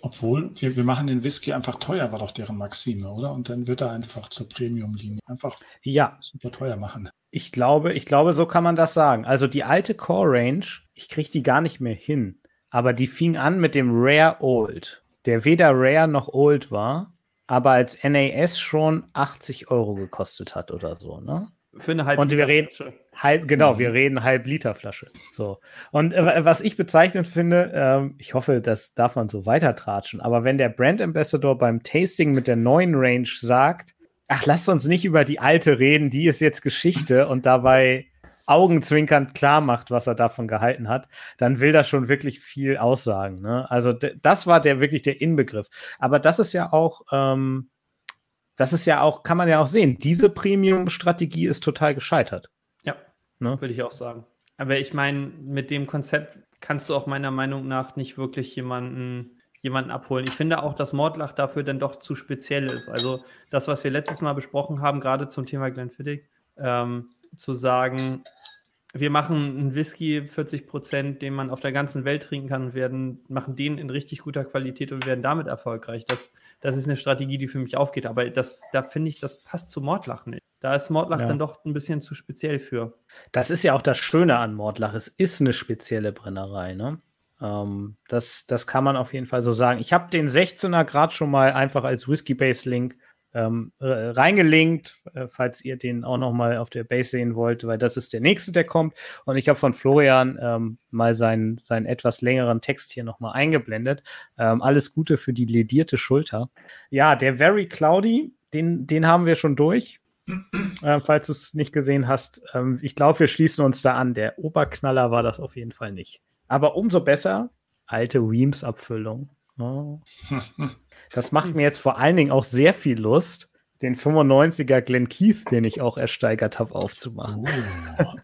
Obwohl, wir, wir machen den Whisky einfach teuer, war doch deren Maxime, oder? Und dann wird er einfach zur Premium-Linie einfach ja. super teuer machen. Ich glaube, ich glaube, so kann man das sagen. Also die alte Core Range, ich kriege die gar nicht mehr hin. Aber die fing an mit dem Rare Old der weder Rare noch Old war, aber als NAS schon 80 Euro gekostet hat oder so, ne? Für eine halbe Und wir reden halb, genau, mhm. wir reden halb Liter Flasche. So. Und äh, was ich bezeichnend finde, äh, ich hoffe, das darf man so weiter tratschen, aber wenn der Brand Ambassador beim Tasting mit der neuen Range sagt, ach, lasst uns nicht über die alte reden, die ist jetzt Geschichte und dabei augenzwinkernd klar macht, was er davon gehalten hat, dann will das schon wirklich viel aussagen. Ne? Also das war der wirklich der Inbegriff. Aber das ist ja auch, ähm, das ist ja auch, kann man ja auch sehen, diese Premium-Strategie ist total gescheitert. Ja, ne? würde ich auch sagen. Aber ich meine, mit dem Konzept kannst du auch meiner Meinung nach nicht wirklich jemanden jemanden abholen. Ich finde auch, dass Mordlach dafür dann doch zu speziell ist. Also das, was wir letztes Mal besprochen haben, gerade zum Thema Glenfiddich, ähm, zu sagen, wir machen einen Whisky 40 Prozent, den man auf der ganzen Welt trinken kann und werden, machen den in richtig guter Qualität und werden damit erfolgreich. Das, das ist eine Strategie, die für mich aufgeht. Aber das, da finde ich, das passt zu Mordlach nicht. Da ist Mordlach Ja. dann doch ein bisschen zu speziell für. Das ist ja auch das Schöne an Mordlach. Es ist eine spezielle Brennerei, ne? Ähm, das, das kann man auf jeden Fall so sagen. Ich habe den 16er Grad schon mal einfach als Whiskey-Base-Link ähm, äh, reingelinkt, äh, falls ihr den auch noch mal auf der Base sehen wollt, weil das ist der nächste, der kommt. Und ich habe von Florian ähm, mal seinen, seinen etwas längeren Text hier noch mal eingeblendet. Ähm, alles Gute für die ledierte Schulter. Ja, der Very Cloudy, den, den haben wir schon durch. Äh, falls du es nicht gesehen hast, ähm, ich glaube, wir schließen uns da an. Der Oberknaller war das auf jeden Fall nicht. Aber umso besser, alte Weems-Abfüllung. Oh. Das macht mir jetzt vor allen Dingen auch sehr viel Lust, den 95er Glen Keith, den ich auch ersteigert habe, aufzumachen.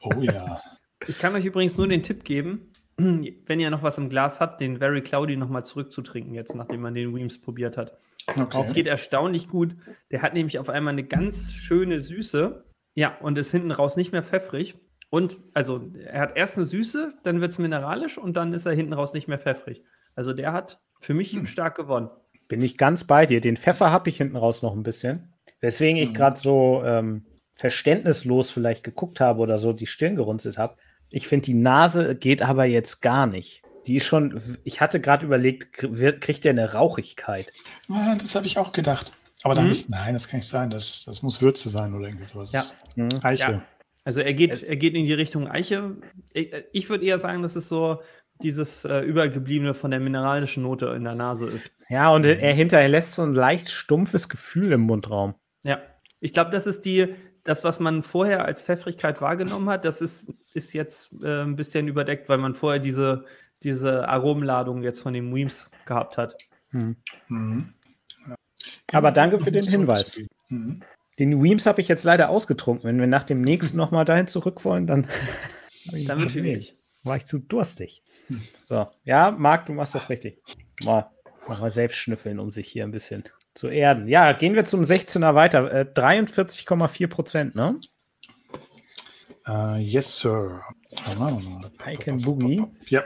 Oh, oh ja. Ich kann euch übrigens nur den Tipp geben, wenn ihr noch was im Glas habt, den Very Cloudy nochmal zurückzutrinken, jetzt nachdem man den Weems probiert hat. Es Okay. geht erstaunlich gut. Der hat nämlich auf einmal eine ganz schöne Süße. Ja, und ist hinten raus nicht mehr pfeffrig. Und also, er hat erst eine Süße, dann wird es mineralisch und dann ist er hinten raus nicht mehr pfeffrig. Also, der hat für mich Hm. stark gewonnen. Bin ich ganz bei dir. Den Pfeffer habe ich hinten raus noch ein bisschen. Weswegen ich Mhm. gerade so ähm, verständnislos vielleicht geguckt habe oder so die Stirn gerunzelt habe. Ich finde, die Nase geht aber jetzt gar nicht. Die ist schon, ich hatte gerade überlegt, kriegt der eine Rauchigkeit? Ah, das habe ich auch gedacht. Aber dann Mhm. habe ich, nein, das kann nicht sein. Das, das muss Würze sein oder irgendwie sowas. Ja. Hm? Eiche. Ja. Also, er geht, er geht in die Richtung Eiche. Ich, ich würde eher sagen, dass es so dieses äh, Übergebliebene von der mineralischen Note in der Nase ist. Ja, und er hinterlässt so ein leicht stumpfes Gefühl im Mundraum. Ja, ich glaube, das ist die, das, was man vorher als Pfeffrigkeit wahrgenommen hat, das ist, ist jetzt äh, ein bisschen überdeckt, weil man vorher diese, diese Aromenladung jetzt von den Weems gehabt hat. Hm. Mhm. Aber danke für den Hinweis. Mhm. Den Weems habe ich jetzt leider ausgetrunken. Wenn wir nach dem nächsten nochmal dahin zurück wollen, dann, Dann wird schwierig. War ich zu durstig. So, ja, Marc, du machst das richtig. Mal, mal, mal selbst schnüffeln, um sich hier ein bisschen zu erden. Ja, gehen wir zum 16er weiter. Äh, 43,4 Prozent, ne? Äh, yes, Sir. Pike and Boogie. Ja,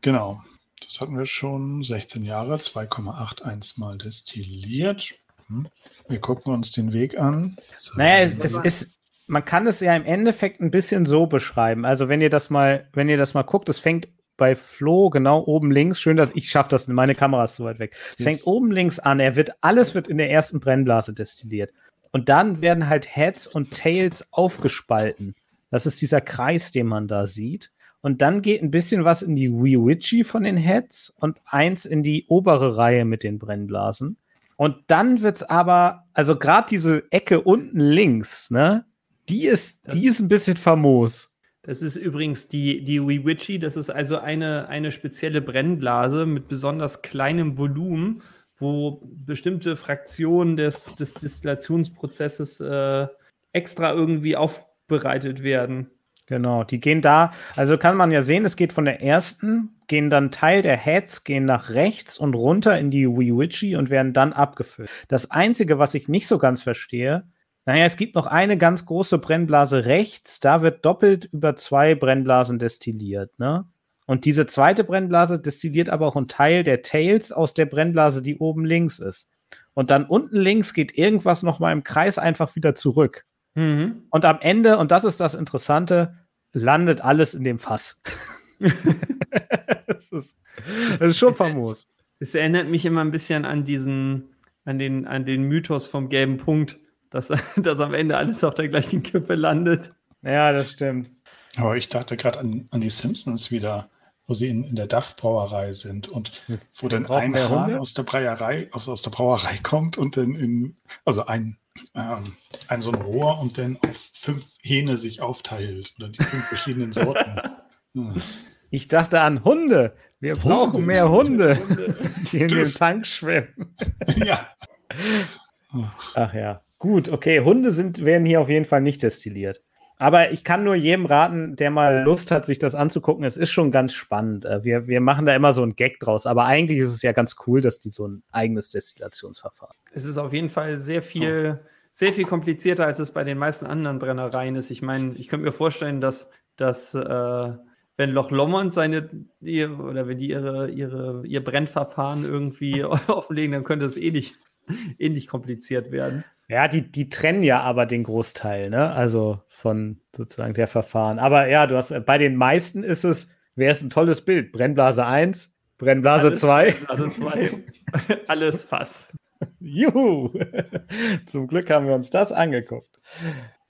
genau. Das hatten wir schon. 16 Jahre, 2,81 mal destilliert. Hm. Wir gucken uns den Weg an. So. Naja, es, es ist, man kann es ja im Endeffekt ein bisschen so beschreiben. Also, wenn ihr das mal, wenn ihr das mal guckt, es fängt bei Flo genau oben links. Schön, dass ich schaffe das, meine Kamera ist so weit weg. Es Yes. fängt oben links an. Er wird, alles wird in der ersten Brennblase destilliert. Und dann werden halt Heads und Tails aufgespalten. Das ist dieser Kreis, den man da sieht. Und dann geht ein bisschen was in die Wee Witchy von den Heads und eins in die obere Reihe mit den Brennblasen. Und dann wird's aber, also gerade diese Ecke unten links, ne, die ist, Das- die ist ein bisschen famos. Das ist übrigens die, die Wee Witchy. Das ist also eine, eine spezielle Brennblase mit besonders kleinem Volumen, wo bestimmte Fraktionen des, des Destillationsprozesses äh, extra irgendwie aufbereitet werden. Genau, die gehen da, also kann man ja sehen, es geht von der ersten, gehen dann Teil der Heads, gehen nach rechts und runter in die Wee Witchy und werden dann abgefüllt. Das Einzige, was ich nicht so ganz verstehe, naja, es gibt noch eine ganz große Brennblase rechts, da wird doppelt über zwei Brennblasen destilliert, ne? Und diese zweite Brennblase destilliert aber auch einen Teil der Tails aus der Brennblase, die oben links ist. Und dann unten links geht irgendwas nochmal im Kreis einfach wieder zurück. Mhm. Und am Ende, und das ist das Interessante, landet alles in dem Fass. das, ist, das ist schon famos. Es erinnert mich immer ein bisschen an diesen, an den, an den Mythos vom gelben Punkt, dass, dass am Ende alles auf der gleichen Kippe landet. Ja, das stimmt. Aber ich dachte gerade an, an die Simpsons wieder, wo sie in, in der Duff-Brauerei sind und wo dann Brauchen ein Hahn Hunde? aus der Brauerei, aus, aus der Brauerei kommt und dann in, also ein, ähm, ein so ein Rohr und dann auf fünf Hähne sich aufteilt oder die fünf verschiedenen Sorten. Hm. Ich dachte an Hunde. Wir brauchen Hunde. mehr Hunde, die in dem Dürfen. Tank schwimmen. ja. Ach ja. Gut, okay. Hunde sind, werden hier auf jeden Fall nicht destilliert. Aber ich kann nur jedem raten, der mal Lust hat, sich das anzugucken. Es ist schon ganz spannend. Äh, Wir, wir machen da immer so einen Gag draus. Aber eigentlich ist es ja ganz cool, dass die so ein eigenes Destillationsverfahren Es ist auf jeden Fall sehr viel, sehr viel komplizierter, als es bei den meisten anderen Brennereien ist. Ich meine, ich könnte mir vorstellen, dass, dass äh, wenn Loch Lomond seine ihr, oder wenn die ihre, ihre, ihr Brennverfahren irgendwie offenlegen, dann könnte es ähnlich, ähnlich kompliziert werden. Ja, die, die trennen ja aber den Großteil, ne? Also von sozusagen der Verfahren. Aber ja, du hast bei den meisten ist es, wer ist ein tolles Bild? Brennblase 1, Brennblase Alles 2. Brennblase 2. Alles Fass. Juhu! Zum Glück haben wir uns das angeguckt.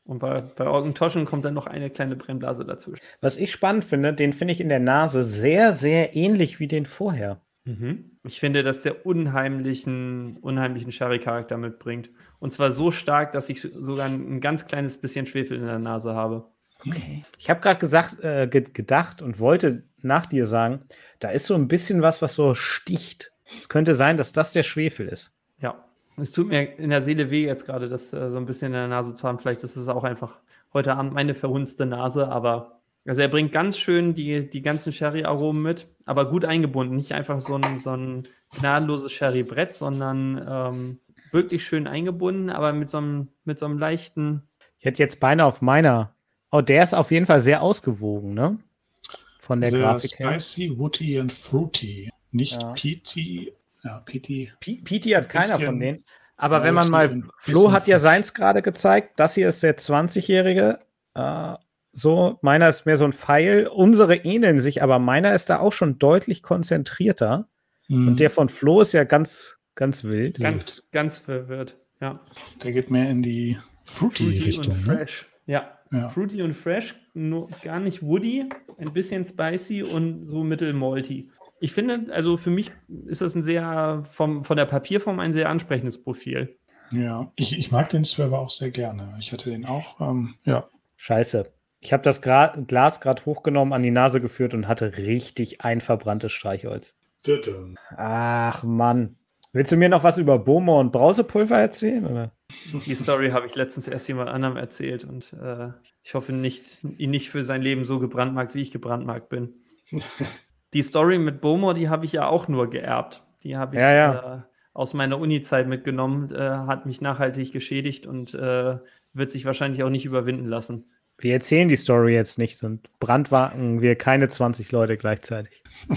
Und bei, bei Orgentoschen kommt dann noch eine kleine Brennblase dazu. Was ich spannend finde, den finde ich in der Nase sehr, sehr ähnlich wie den vorher. Mhm. Ich finde, dass der unheimlichen, unheimlichen Sherry-Charakter mitbringt. Und zwar so stark, dass ich sogar ein, ein ganz kleines bisschen Schwefel in der Nase habe. Okay. Ich habe gerade gesagt, äh, ge gedacht und wollte nach dir sagen, da ist so ein bisschen was, was so sticht. Es könnte sein, dass das der Schwefel ist. Ja. Es tut mir in der Seele weh, jetzt gerade das äh, so ein bisschen in der Nase zu haben. Vielleicht ist es auch einfach heute Abend meine verhunzte Nase, aber also er bringt ganz schön die, die ganzen Sherry-Aromen mit, aber gut eingebunden. Nicht einfach so ein, so ein gnadenloses Sherry-Brett, sondern ähm, wirklich schön eingebunden, aber mit so einem, mit so einem leichten. Ich hätte jetzt beinahe auf meiner. Oh, der ist auf jeden Fall sehr ausgewogen, ne? Von der Sehr Grafik her. spicy, woody and fruity. Nicht Ja. peaty. Ja, peaty. P- Piti hat keiner von denen. Aber wenn man mal, Flo hat ja seins gerade gezeigt. Das hier ist der 20-Jährige. Äh, so, meiner ist mehr so ein Pfeil. Unsere ähneln sich, aber meiner ist da auch schon deutlich konzentrierter. Mhm. Und der von Flo ist ja ganz, ganz wild. Ganz, ganz verwirrt. Ja. der geht mehr in die fruity, Fruity Richtung. und Ne? fresh. Ja. Ja. Fruity und fresh, nur gar nicht woody, ein bisschen spicy und so mittel malty. Ich finde, also für mich ist das ein sehr, vom, von der Papierform ein sehr ansprechendes Profil. ja. Ich, ich mag den Swerver auch sehr gerne. Ich hatte den auch. Ähm, ja. Scheiße. Ich habe das Gra Glas gerade hochgenommen, an die Nase geführt und hatte richtig ein verbranntes Streichholz. Ach Mann. Willst du mir noch was über Bomo und Brausepulver erzählen? Oder? Die Story habe ich letztens erst jemand anderem erzählt und äh, ich hoffe nicht, ihn nicht für sein Leben so gebrandmarkt, wie ich gebrandmarkt bin. die Story mit Bomor, die habe ich ja auch nur geerbt. Die habe ich Ja, ja. Äh, aus meiner Uni-Zeit mitgenommen, äh, hat mich nachhaltig geschädigt und äh, wird sich wahrscheinlich auch nicht überwinden lassen. Wir erzählen die Story jetzt nicht und brandwagen wir keine 20 Leute gleichzeitig.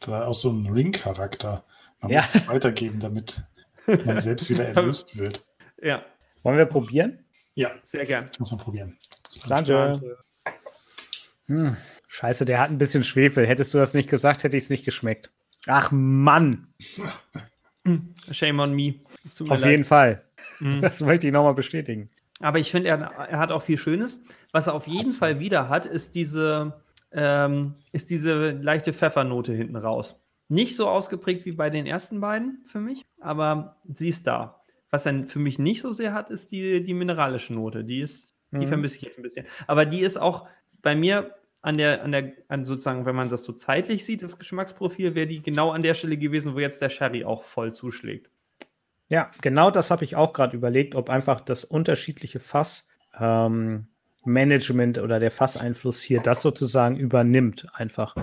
Da war auch so ein Ring-Charakter. Man Ja. muss es weitergeben, damit man selbst wieder erlöst wird. Ja, Wollen wir probieren? Ja, sehr gern. muss man probieren. Danke. Hm. Scheiße, der hat ein bisschen Schwefel. Hättest du das nicht gesagt, hätte ich es nicht geschmeckt. Ach Mann, Shame on me. Auf leid. jeden Fall. Mhm. Das möchte ich nochmal bestätigen. Aber ich finde, er, er hat auch viel Schönes. Was er auf jeden Fall wieder hat, ist diese, ähm, ist diese leichte Pfeffernote hinten raus. Nicht so ausgeprägt wie bei den ersten beiden für mich, aber sie ist da. Was er für mich nicht so sehr hat, ist die, die mineralische Note. Die ist, die Mhm. vermisse ich jetzt ein bisschen. Aber die ist auch bei mir an der, an der, an sozusagen, wenn man das so zeitlich sieht, das Geschmacksprofil, wäre die genau an der Stelle gewesen, wo jetzt der Sherry auch voll zuschlägt. Ja, genau das habe ich auch gerade überlegt, ob einfach das unterschiedliche Fass ähm, Management oder der Fasseinfluss hier das sozusagen übernimmt einfach.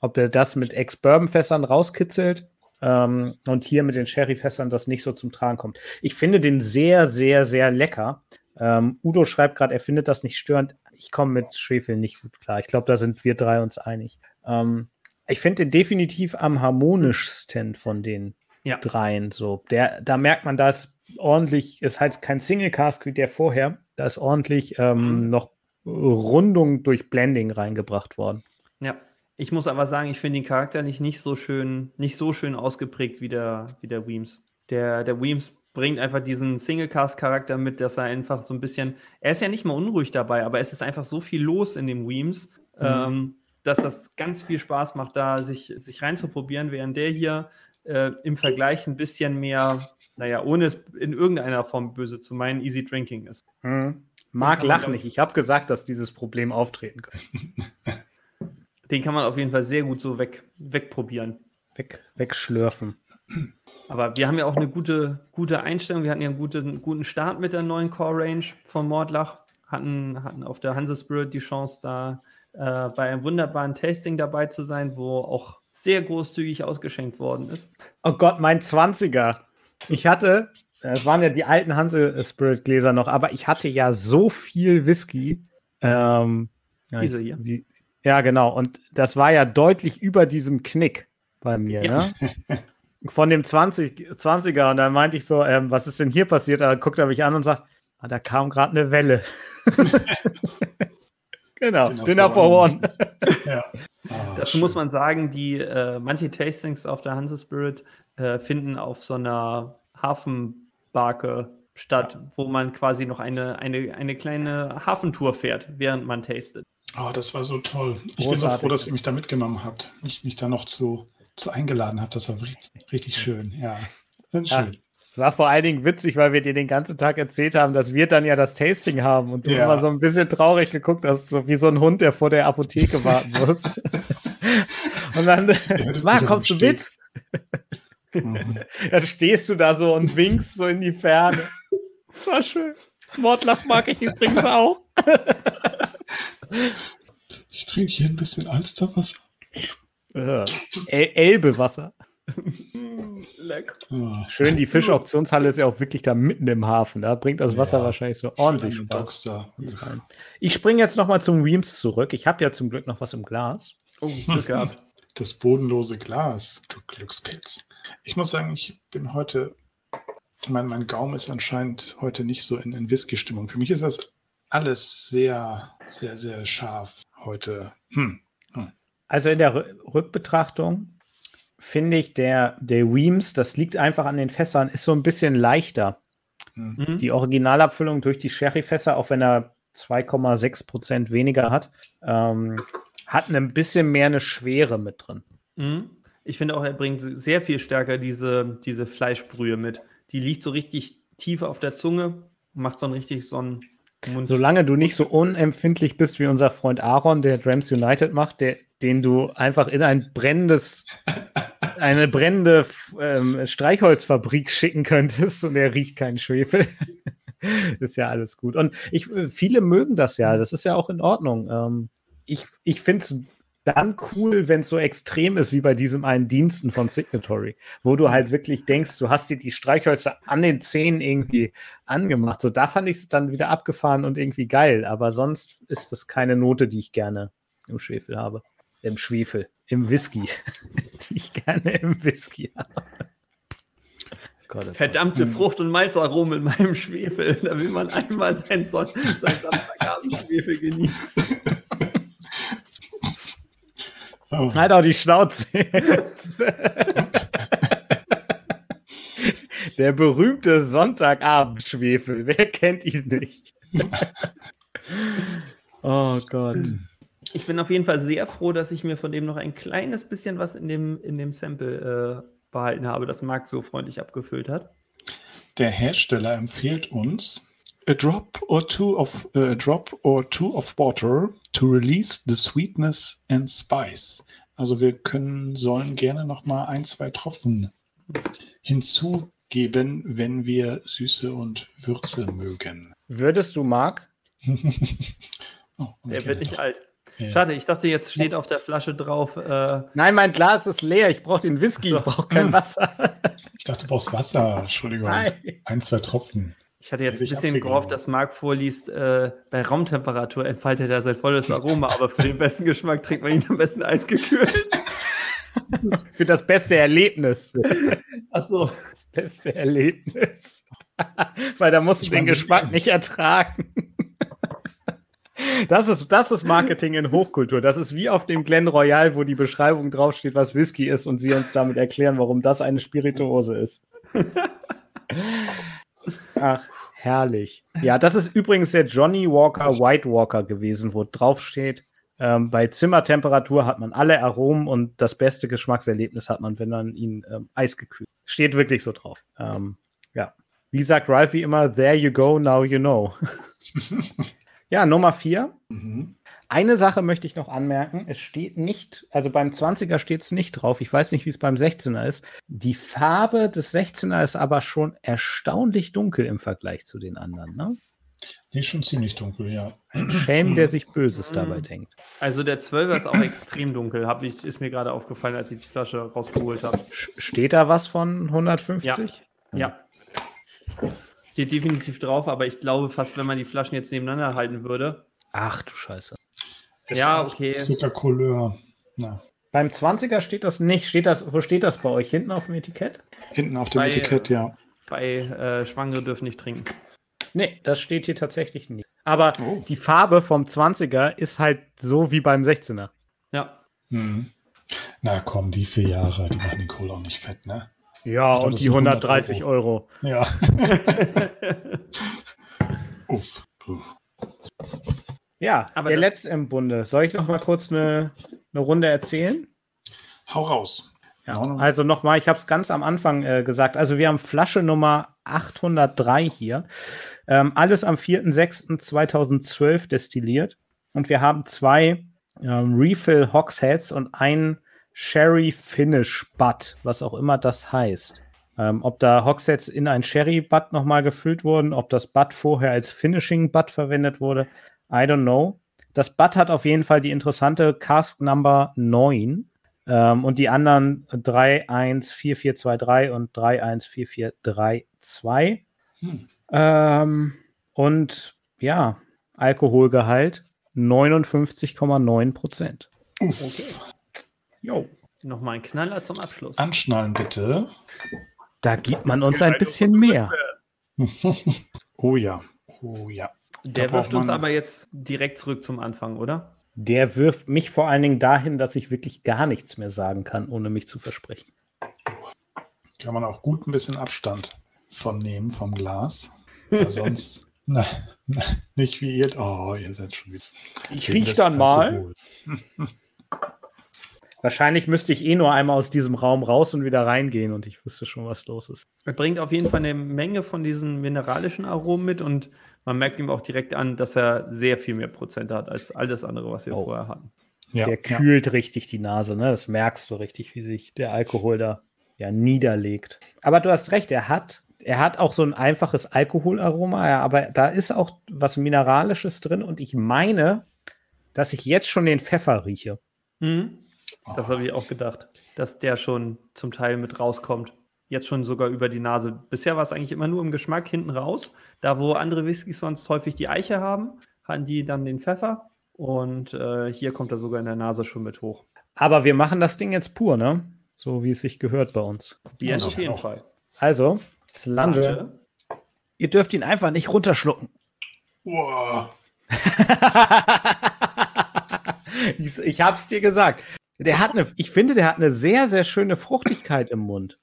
Ob er das mit Ex-Bourbon-Fässern rauskitzelt ähm, und hier mit den Sherry-Fässern das nicht so zum Tragen kommt. Ich finde den sehr, sehr, sehr lecker. Ähm, Udo schreibt gerade, er findet das nicht störend. Ich komme mit Schwefel nicht gut klar. Ich glaube, da sind wir drei uns einig. Ähm, ich finde den definitiv am harmonischsten von den Ja. dreien. So, der, da merkt man, da ist ordentlich, ist halt kein Single Cask wie der vorher. Da ist ordentlich ähm, noch Rundung durch Blending reingebracht worden. Ja, ich muss aber sagen, ich finde ihn charakterlich nicht so schön, nicht so schön ausgeprägt wie der, wie der Weems. Der, der Weems bringt einfach diesen Single-Cast-Charakter mit, dass er einfach so ein bisschen, er ist ja nicht mal unruhig dabei, aber es ist einfach so viel los in dem Weems, ähm, dass das ganz viel Spaß macht, da sich, sich reinzuprobieren, während der hier äh, im Vergleich ein bisschen mehr, naja, ohne es in irgendeiner Form böse zu meinen, easy drinking ist. Mhm. Marc lach nicht. Ich habe gesagt, dass dieses Problem auftreten könnte. Den kann man auf jeden Fall sehr gut so weg, wegprobieren. Weg, wegschlürfen. Aber wir haben ja auch eine gute, gute Einstellung. Wir hatten ja einen guten, guten Start mit der neuen Core Range von Mordlach. Hatten, hatten auf der Hanse Spirit die Chance, da äh, bei einem wunderbaren Tasting dabei zu sein, wo auch sehr großzügig ausgeschenkt worden ist. Oh Gott, mein 20er. Ich hatte, es waren ja die alten Hanse Spirit Gläser noch, aber ich hatte ja so viel Whisky. Ähm, ja, Diese hier. Wie, ja, genau. Und das war ja deutlich über diesem Knick bei mir. Ja. Ne? von dem 20, 20er und dann meinte ich so, ähm, was ist denn hier passiert? Da guckt er mich an und sagt, ah, da kam gerade eine Welle. genau, Dinner, Dinner for One. one. ja. Ah, Dazu schön. muss man sagen, die äh, manche Tastings auf der Hanse Spirit äh, finden auf so einer Hafenbarke statt, ja. wo man quasi noch eine, eine, eine kleine Hafentour fährt, während man tastet. Oh, das war so toll. Ich Großartig. bin so froh, dass ihr mich da mitgenommen habt. Ich mich da noch zu, zu eingeladen habt. Das war richtig, richtig schön. Ja, schön. Ja, es war vor allen Dingen witzig, weil wir dir den ganzen Tag erzählt haben, dass wir dann ja das Tasting haben und du ja. immer so ein bisschen traurig geguckt hast, so wie so ein Hund, der vor der Apotheke warten muss. und dann, Marc, kommst du mit? Mhm. Dann stehst du da so und winkst so in die Ferne. War schön. Mordlach mag ich übrigens auch. Ich trinke hier ein bisschen Alsterwasser. Ja. El Elbewasser. Lecker. Oh. Schön, die Fischauktionshalle ist ja auch wirklich da mitten im Hafen. Da bringt das Wasser ja, wahrscheinlich so ordentlich Spaß. Ich springe jetzt nochmal zum Weems zurück. Ich habe ja zum Glück noch was im Glas. Oh, Glück gehabt. Das bodenlose Glas, du Glückspilz. Ich muss sagen, ich bin heute, mein, mein Gaumen ist anscheinend heute nicht so in, in Whisky-Stimmung. Für mich ist das alles sehr, sehr, sehr scharf heute. Hm. Hm. Also in der Rückbetrachtung finde ich, der, der Weems, das liegt einfach an den Fässern, ist so ein bisschen leichter. Mhm. Die Originalabfüllung durch die Sherry-Fässer, auch wenn er 2,6 Prozent weniger hat, ähm, hat ein bisschen mehr eine Schwere mit drin. Mhm. Ich finde auch, er bringt sehr viel stärker diese, diese Fleischbrühe mit. Die liegt so richtig tief auf der Zunge, macht so ein richtig so ein Mund. Solange du nicht so unempfindlich bist wie unser Freund Aaron, der Drams United macht, der, den du einfach in ein brennendes, eine brennende ähm, Streichholzfabrik schicken könntest und er riecht keinen Schwefel. ist ja alles gut. Und ich, viele mögen das ja, das ist ja auch in Ordnung. Ähm, ich ich finde es dann cool, wenn es so extrem ist wie bei diesem einen Diensten von Signatory, wo du halt wirklich denkst, du hast dir die Streichhölzer an den Zähnen irgendwie angemacht. So, da fand ich es dann wieder abgefahren und irgendwie geil. Aber sonst ist das keine Note, die ich gerne im Schwefel habe. Im Schwefel, im Whisky, die ich gerne im Whisky habe. Gott, Verdammte Gott. Frucht- und Malzaromen in meinem Schwefel. Da will man einmal sein, Samstagabend-Schwefel genießen. Oh. Halt auch die Schnauze. Der berühmte Sonntagabendschwefel. Wer kennt ihn nicht? oh Gott. Ich bin auf jeden Fall sehr froh, dass ich mir von dem noch ein kleines bisschen was in dem, in dem Sample äh, behalten habe, das Marc so freundlich abgefüllt hat. Der Hersteller empfiehlt uns, a drop or two of a drop or two of water to release the sweetness and spice. Also wir können sollen gerne noch mal ein zwei Tropfen hinzugeben, wenn wir Süße und Würze mögen. Würdest du Marc? oh, Der wird nicht alt. Ja. Schade, ich dachte, jetzt steht auf der Flasche drauf. Äh Nein, mein Glas ist leer. Ich brauche den Whisky. Ich brauche kein Wasser. ich dachte, du brauchst Wasser. Entschuldigung. Nein. Ein, zwei Tropfen. Ich hatte jetzt ein bisschen gehofft, dass Marc vorliest, äh, bei Raumtemperatur entfaltet er sein volles Aroma, aber für den besten Geschmack trinkt man ihn am besten eisgekühlt. für das beste Erlebnis. Ach so. Das beste Erlebnis. Weil da musst du den Geschmack nicht ertragen. Das ist, das ist Marketing in Hochkultur. Das ist wie auf dem Glen Royal, wo die Beschreibung draufsteht, was Whisky ist und sie uns damit erklären, warum das eine Spirituose ist. Ach, herrlich. Ja, das ist übrigens der Johnny Walker White Walker gewesen, wo draufsteht, ähm, bei Zimmertemperatur hat man alle Aromen und das beste Geschmackserlebnis hat man, wenn man ihn ähm, eisgekühlt. Steht wirklich so drauf. Ähm, ja. Wie sagt Ralph wie immer, there you go, now you know. ja, Nummer vier. Mhm. Eine Sache möchte ich noch anmerken. Es steht nicht, also beim 20er steht es nicht drauf. Ich weiß nicht, wie es beim 16er ist. Die Farbe des 16er ist aber schon erstaunlich dunkel im Vergleich zu den anderen, ne? Die ist schon ziemlich dunkel, ja. Schelm, der sich Böses dabei denkt. Also der 12er ist auch extrem dunkel, hab ich, ist mir gerade aufgefallen, als ich die Flasche rausgeholt habe. Steht da was von 150? Ja. ja. Steht definitiv drauf, aber ich glaube fast, wenn man die Flaschen jetzt nebeneinander halten würde. Ach du Scheiße. Ja, okay. Zucker Couleur. Na. Beim 20er steht das nicht. Steht das, wo steht das bei euch? Hinten auf dem Etikett? Hinten auf dem Bei, Etikett, ja. Bei äh, Schwangere dürfen nicht trinken. Nee, das steht hier tatsächlich nicht. Aber Oh. die Farbe vom 20er ist halt so wie beim 16er. Ja. Mhm. Na komm, die vier Jahre, die machen den Kohl auch nicht fett, ne? Ja, glaub, und die sind 130 100 Euro. Ja. Uff. Puh. Ja, Aber der letzte im Bunde. Soll ich noch mal kurz eine, eine Runde erzählen? Hau raus. Ja, also nochmal, ich habe es ganz am Anfang äh, gesagt. Also wir haben Flasche Nummer 803 hier. Ähm, alles am 4.6.2012 destilliert. Und wir haben zwei ähm, Refill Hogsheads und ein Sherry Finish Butt, was auch immer das heißt. Ähm, ob da Hogsheads in ein Sherry Butt nochmal gefüllt wurden, ob das Butt vorher als Finishing Butt verwendet wurde, I don't know. Das Butt hat auf jeden Fall die interessante Cask Number 9. Ähm, und die anderen 314423 und 314432. Hm. Ähm, und ja, Alkoholgehalt 59,9 Prozent. Okay. Jo. Nochmal ein Knaller zum Abschluss. Anschnallen bitte. Da gibt man uns ein bisschen mehr. Oh ja. Oh ja. Der wirft uns aber jetzt direkt zurück zum Anfang, oder? Der wirft mich vor allen Dingen dahin, dass ich wirklich gar nichts mehr sagen kann, ohne mich zu versprechen. Kann man auch gut ein bisschen Abstand von nehmen vom Glas. Weil sonst, na, na, nicht wie ihr. Oh, ihr seid schon wieder. Ich Wegen riech des dann mal. Wahrscheinlich müsste ich eh nur einmal aus diesem Raum raus und wieder reingehen und ich wüsste schon, was los ist. Er bringt auf jeden Fall eine Menge von diesen mineralischen Aromen mit und man merkt ihm auch direkt an, dass er sehr viel mehr Prozent hat als alles andere, was wir Oh. vorher hatten. Ja, der ja. kühlt richtig die Nase, ne? Das merkst du richtig, wie sich der Alkohol da ja niederlegt. Aber du hast recht, er hat, er hat auch so ein einfaches Alkoholaroma, ja, aber da ist auch was Mineralisches drin und ich meine, dass ich jetzt schon den Pfeffer rieche. Mhm. Das Oh. habe ich auch gedacht, dass der schon zum Teil mit rauskommt. Jetzt schon sogar über die Nase. Bisher war es eigentlich immer nur im Geschmack hinten raus. Da, wo andere Whiskys sonst häufig die Eiche haben, hatten die dann den Pfeffer. Und äh, hier kommt er sogar in der Nase schon mit hoch. Aber wir machen das Ding jetzt pur, ne? So wie es sich gehört bei uns. Also auf jeden auch. Fall. Also, Slande, Sage. ihr dürft ihn einfach nicht runterschlucken. Wow. ich, ich hab's dir gesagt. Der hat eine, ich finde, der hat eine sehr, sehr schöne Fruchtigkeit im Mund.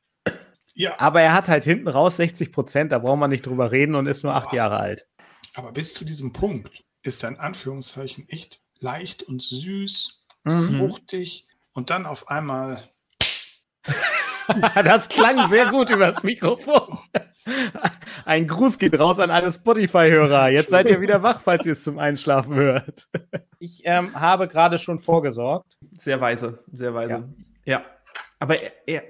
Ja, Aber er hat halt hinten raus 60 Prozent, da braucht man nicht drüber reden und ist nur acht Jahre alt. aber bis zu diesem Punkt ist er in Anführungszeichen echt leicht und süß, Mhm. fruchtig und dann auf einmal. Das klang sehr gut übers Mikrofon. Ein Gruß geht raus an alle Spotify-Hörer. Jetzt seid ihr wieder wach, falls ihr es zum Einschlafen hört. Ich ähm, habe gerade schon vorgesorgt. Sehr weise, sehr weise. Ja. Aber er, er,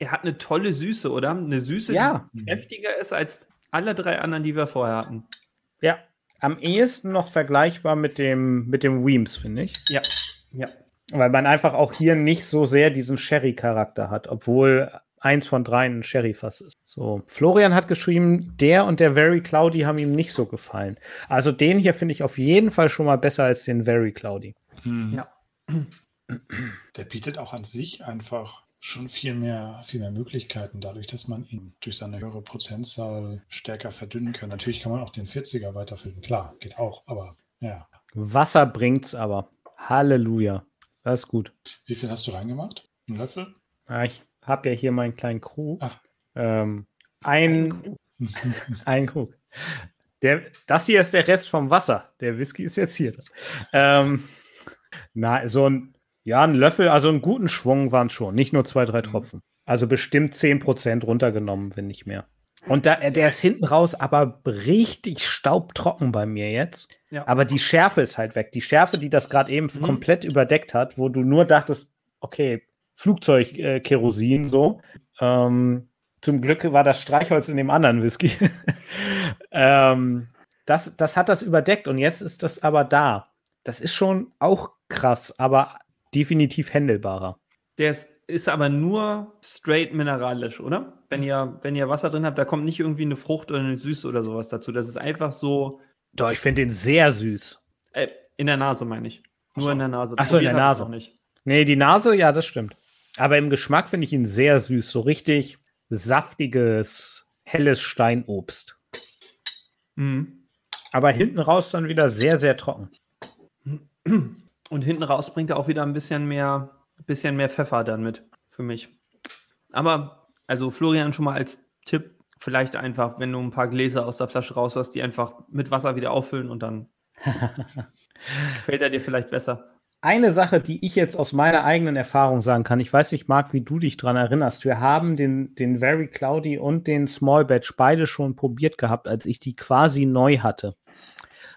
er hat eine tolle Süße, oder? Eine Süße, Ja. die heftiger ist als alle drei anderen, die wir vorher hatten. Ja, am ehesten noch vergleichbar mit dem, mit dem Weems, finde ich. Ja. Ja. Weil man einfach auch hier nicht so sehr diesen Sherry-Charakter hat, obwohl eins von drei ein Sherry-Fass ist. So, Florian hat geschrieben, der und der Very Cloudy haben ihm nicht so gefallen. Also den hier finde ich auf jeden Fall schon mal besser als den Very Cloudy. Hm, Ja. Der bietet auch an sich einfach schon viel mehr, viel mehr Möglichkeiten, dadurch, dass man ihn durch seine höhere Prozentzahl stärker verdünnen kann. Natürlich kann man auch den 40er weiterfüllen, klar, geht auch, aber ja. Wasser bringt's aber. Halleluja. Das ist gut. Wie viel hast du reingemacht? Ein Löffel? Ja, ich habe ja hier meinen kleinen Krug. Ach. Ähm, ein, ein Krug. Der, das hier ist der Rest vom Wasser. Der Whisky ist jetzt hier. drin. Ähm, na, so ein, ja, ein Löffel, also einen guten Schwung waren schon. Nicht nur zwei, drei Mhm. Tropfen. Also bestimmt 10% runtergenommen, wenn nicht mehr. Und da, der ist hinten raus, aber richtig staubtrocken bei mir jetzt. Ja. Aber die Schärfe ist halt weg. Die Schärfe, die das gerade eben Mhm. komplett überdeckt hat, wo du nur dachtest, okay, Flugzeug-Kerosin äh, so. Ähm, zum Glück war das Streichholz in dem anderen Whisky. ähm, das, das hat das überdeckt und jetzt ist das aber da. Das ist schon auch krass, aber definitiv händelbarer. Der ist, ist aber nur straight mineralisch, oder? Wenn ihr, wenn ihr Wasser drin habt, da kommt nicht irgendwie eine Frucht oder eine Süße oder sowas dazu. Das ist einfach so Doch, ich finde den sehr süß. äh, in der Nase, meine ich. Nur so. in der Nase. Ach so, in der Nase. Nicht. Nee, die Nase, ja, das stimmt. Aber im Geschmack finde ich ihn sehr süß. So richtig saftiges, helles Steinobst. Mhm. Aber hinten raus dann wieder sehr, sehr trocken. Und hinten raus bringt er auch wieder ein bisschen mehr, bisschen mehr Pfeffer dann mit für mich. Aber, also Florian schon mal als Tipp, vielleicht einfach, wenn du ein paar Gläser aus der Flasche raus hast, die einfach mit Wasser wieder auffüllen und dann gefällt er dir vielleicht besser. Eine Sache, die ich jetzt aus meiner eigenen Erfahrung sagen kann, ich weiß nicht, Marc, wie du dich daran erinnerst. Wir haben den, den Very Cloudy und den Small Batch beide schon probiert gehabt, als ich die quasi neu hatte.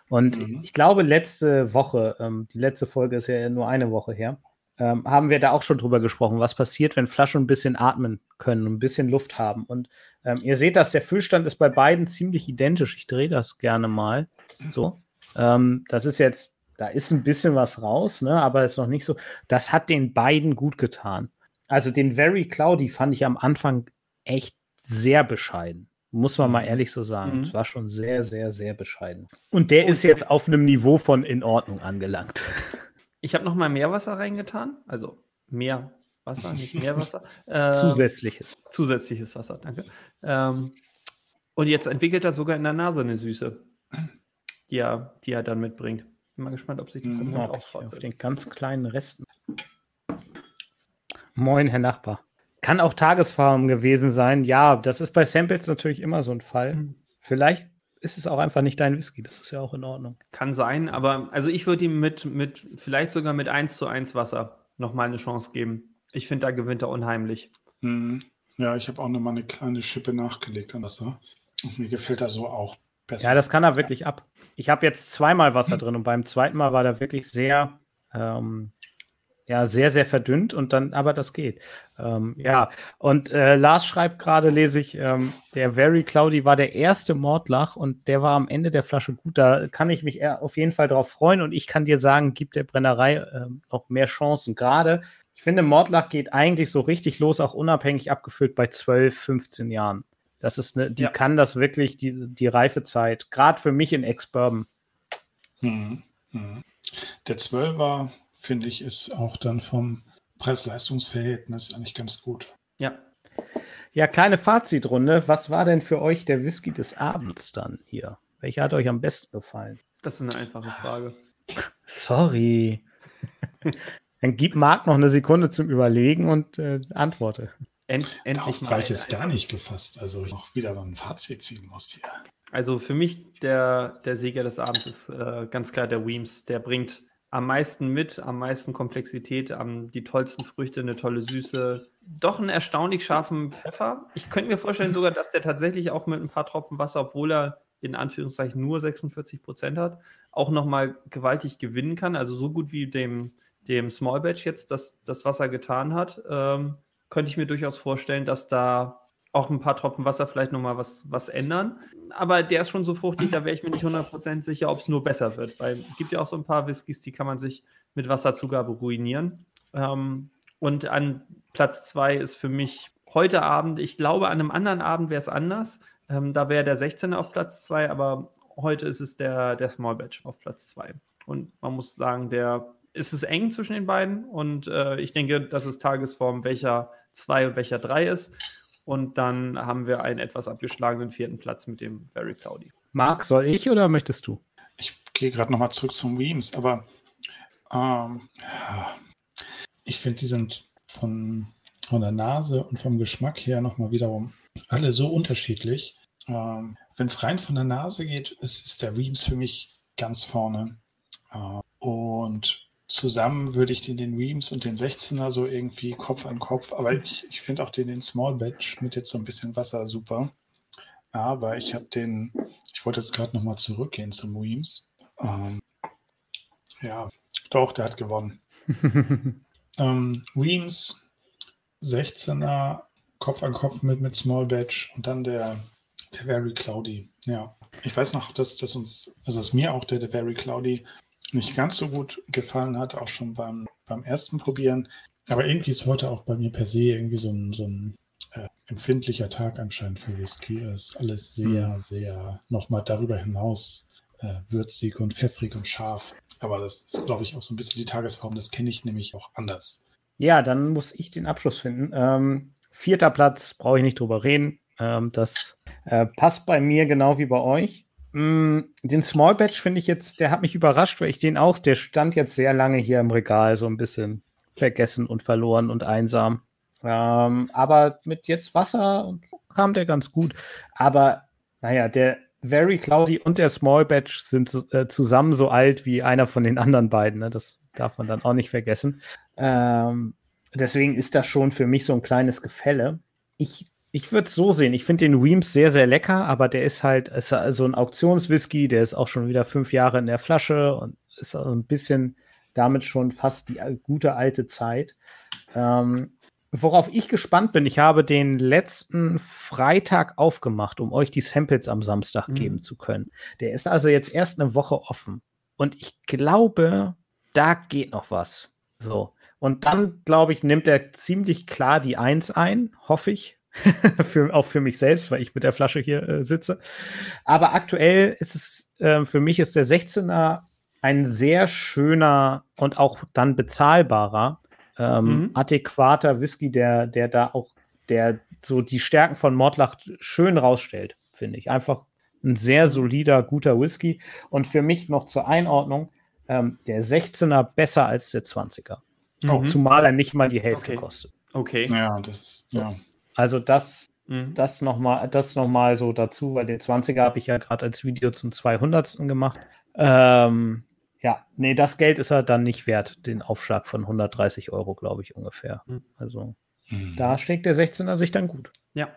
Und Mhm. ich glaube, letzte Woche, ähm, die letzte Folge ist ja nur eine Woche her, ähm, haben wir da auch schon drüber gesprochen, was passiert, wenn Flaschen ein bisschen atmen können und ein bisschen Luft haben. Und ähm, ihr seht das, der Füllstand ist bei beiden ziemlich identisch. Ich drehe das gerne mal. So. Ähm, das ist jetzt, da ist ein bisschen was raus, ne, aber ist noch nicht so. Das hat den beiden gut getan. Also den Very Cloudy fand ich am Anfang echt sehr bescheiden. Muss man mal ehrlich so sagen. Mhm. Es war schon sehr, sehr, sehr bescheiden. Und der ist jetzt auf einem Niveau von in Ordnung angelangt. Ich habe noch mal Meerwasser reingetan, also mehr Wasser, nicht Meerwasser. Äh, Zusätzliches. Zusätzliches Wasser, danke. Ähm, und jetzt entwickelt er sogar in der Nase eine Süße, die er, die er dann mitbringt. Bin mal gespannt, ob sich das im Mhm, Mund auch ich auf fortsetzt. den ganz kleinen Resten. Moin, Herr Nachbar. Kann auch Tagesfarben gewesen sein. Ja, das ist bei Samples natürlich immer so ein Fall. Mhm. Vielleicht ist es auch einfach nicht dein Whisky. Das ist ja auch in Ordnung. Kann sein, aber also ich würde ihm mit, mit, vielleicht sogar mit 1 zu 1 Wasser nochmal eine Chance geben. Ich finde, da gewinnt er unheimlich. Mhm. Ja, ich habe auch nochmal eine kleine Schippe nachgelegt an Wasser. Und mir gefällt er so auch besser. Ja, das kann er wirklich ab. Ich habe jetzt zweimal Wasser drin und beim zweiten Mal war der wirklich sehr, ähm, ja, sehr, sehr verdünnt und dann, aber das geht. Ähm, ja, und äh, Lars schreibt gerade, lese ich, ähm, der Very Cloudy war der erste Mordlach und der war am Ende der Flasche gut. Da kann ich mich auf jeden Fall drauf freuen und ich kann dir sagen, gibt der Brennerei ähm, noch mehr Chancen. Gerade, ich finde, Mordlach geht eigentlich so richtig los, auch unabhängig abgefüllt bei 12, 15 Jahren. Das ist eine, die Ja. kann das wirklich, die, die Reifezeit, gerade für mich in Ex-Bourbon. Mhm. Mhm. Der 12er, finde ich, ist auch dann vom Preis-Leistungs-Verhältnis eigentlich ganz gut. Ja, Ja, kleine Fazitrunde. Was war denn für euch der Whisky des Abends dann hier? Welcher hat euch am besten gefallen? das ist eine einfache Frage. Sorry. Dann gib Marc noch eine Sekunde zum Überlegen und äh, antworte. End, endlich Darauf mal. ich eine- gar nicht gefasst. Also ich noch wieder mal ein Fazit ziehen muss hier. Also für mich der, der Sieger des Abends ist äh, ganz klar der Weems. Der bringt am meisten mit, am meisten Komplexität, am, die tollsten Früchte, eine tolle Süße, doch einen erstaunlich scharfen Pfeffer. Ich könnte mir vorstellen sogar, dass der tatsächlich auch mit ein paar Tropfen Wasser, obwohl er in Anführungszeichen nur 46 Prozent hat, auch nochmal gewaltig gewinnen kann. Also so gut wie dem, dem Small Batch jetzt das, das Wasser getan hat, ähm, könnte ich mir durchaus vorstellen, dass da auch ein paar Tropfen Wasser vielleicht nochmal was, was ändern. Aber der ist schon so fruchtig, da wäre ich mir nicht 100% sicher, ob es nur besser wird. Weil es gibt ja auch so ein paar Whiskys, die kann man sich mit Wasserzugabe ruinieren. Ähm, und an Platz zwei ist für mich heute Abend, ich glaube, an einem anderen Abend wäre es anders. Ähm, da wäre der 16er auf Platz zwei, aber heute ist es der, der Small Batch auf Platz zwei. Und man muss sagen, der ist es eng zwischen den beiden. Und äh, ich denke, das ist Tagesform, welcher zwei und welcher drei ist. Und dann haben wir einen etwas abgeschlagenen vierten Platz mit dem Very Cloudy. Marc, soll ich oder möchtest du? Ich gehe gerade nochmal zurück zum Weems, aber ähm, ich finde, die sind von, von der Nase und vom Geschmack her nochmal wiederum alle so unterschiedlich. Ähm, Wenn es rein von der Nase geht, ist, ist der Weems für mich ganz vorne. Äh, und zusammen würde ich den, den Weems und den 16er so irgendwie Kopf an Kopf, aber ich, ich finde auch den, den Small Batch mit jetzt so ein bisschen Wasser super. Aber ich habe den, ich wollte jetzt gerade nochmal zurückgehen zum Weems. Ähm, ja, doch, der hat gewonnen. Ähm, Weems, 16er, Kopf an Kopf mit, mit Small Batch und dann der, der Very Cloudy. Ja, ich weiß noch, dass, dass uns, also dass mir auch der, der Very Cloudy nicht ganz so gut gefallen hat, auch schon beim, beim ersten Probieren. Aber irgendwie ist heute auch bei mir per se irgendwie so ein, so ein äh, empfindlicher Tag anscheinend für Whisky. Es ist alles sehr, sehr nochmal darüber hinaus äh, würzig und pfeffrig und scharf. Aber das ist, glaube ich, auch so ein bisschen die Tagesform. Das kenne ich nämlich auch anders. Ja, dann muss ich den Abschluss finden. Ähm, vierter Platz, brauche ich nicht drüber reden. Ähm, das äh, passt bei mir genau wie bei euch. Mm, den Small Batch finde ich jetzt, der hat mich überrascht, weil ich den auch, der stand jetzt sehr lange hier im Regal, so ein bisschen vergessen und verloren und einsam. Ähm, aber mit jetzt Wasser kam der ganz gut. Aber naja, der Very Cloudy und der Small Batch sind äh, zusammen so alt wie einer von den anderen beiden. Ne? Das darf man dann auch nicht vergessen. Ähm, deswegen ist das schon für mich so ein kleines Gefälle. Ich, ich würde es so sehen. Ich finde den Weems sehr, sehr lecker, aber der ist halt ist so ein Auktionswhisky. Der ist auch schon wieder fünf Jahre in der Flasche und ist so ein bisschen damit schon fast die gute alte Zeit. Ähm, worauf ich gespannt bin, ich habe den letzten Freitag aufgemacht, um euch die Samples am Samstag mhm. geben zu können. Der ist also jetzt erst eine Woche offen. Und ich glaube, da geht noch was. So. Und dann, glaube ich, nimmt er ziemlich klar die Eins ein, hoffe ich. für, auch für mich selbst, weil ich mit der Flasche hier äh, sitze. Aber aktuell ist es, äh, für mich ist der 16er ein sehr schöner und auch dann bezahlbarer, ähm, mhm. adäquater Whisky, der, der da auch, der so die Stärken von Mordlach schön rausstellt, finde ich. Einfach ein sehr solider, guter Whisky. Und für mich noch zur Einordnung, ähm, der 16er besser als der 20er. Mhm. Auch zumal er nicht mal die Hälfte okay. kostet. Okay. Ja, das ist, ja. Also das, mhm. das nochmal noch so dazu, weil den 20er habe ich ja gerade als Video zum 200. gemacht. Ähm, ja, nee, das Geld ist er dann nicht wert, den Aufschlag von 130 Euro, glaube ich, ungefähr. Hm. Also mhm. da schlägt der 16er sich dann gut. Ja.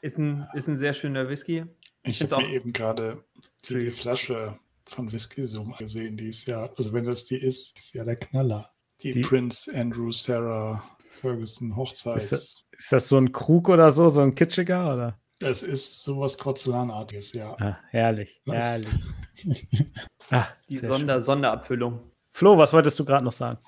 Ist ein, ist ein sehr schöner Whisky. Ich, ich habe mir eben gerade die, die, Flasche von Whisky Zoom gesehen, die ist ja, also wenn das die ist, ist ja der Knaller. Die, die Prince Andrew Sarah Ferguson Hochzeit. Ist das, ist das, so ein Krug oder so, so ein kitschiger oder? Es ist sowas Porzellanartiges, ja. Ah, herrlich, das herrlich. Ah, die Sonder Sonderabfüllung. Flo, was wolltest du gerade noch sagen?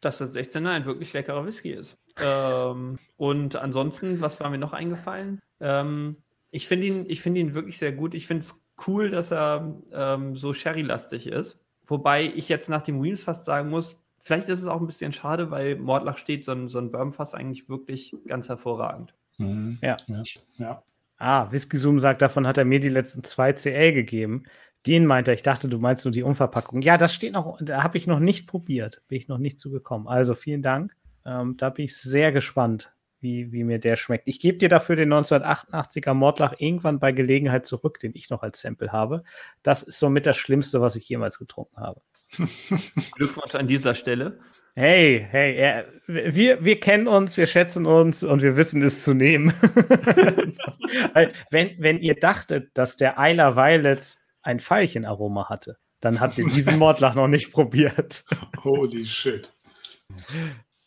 Dass das 16er ein wirklich leckerer Whisky ist. Ähm, und ansonsten, was war mir noch eingefallen? Ähm, ich finde ihn, find ihn wirklich sehr gut. Ich finde es cool, dass er ähm, so sherry-lastig ist. Wobei ich jetzt nach dem Wheels fast sagen muss, vielleicht ist es auch ein bisschen schade, weil Mordlach steht so ein, so ein Bourbonfass eigentlich wirklich ganz hervorragend. Mhm. Ja. ja. ja. Ah, Whisky Zoom sagt, davon hat er mir die letzten zwei CL gegeben. Den meinte er, ich dachte, du meinst nur die Umverpackung. Ja, das steht noch, da habe ich noch nicht probiert, bin ich noch nicht zugekommen. Also vielen Dank. Ähm, da bin ich sehr gespannt, wie, wie mir der schmeckt. Ich gebe dir dafür den 1988er Mordlach irgendwann bei Gelegenheit zurück, den ich noch als Sample habe. Das ist somit das Schlimmste, was ich jemals getrunken habe. Glückwunsch an dieser Stelle. Hey, hey, er, wir, wir kennen uns, wir schätzen uns und wir wissen es zu nehmen. wenn, wenn ihr dachtet, dass der Eiler Violet ein Veilchenaroma hatte, dann habt ihr diesen Mordlach noch nicht probiert. Holy shit.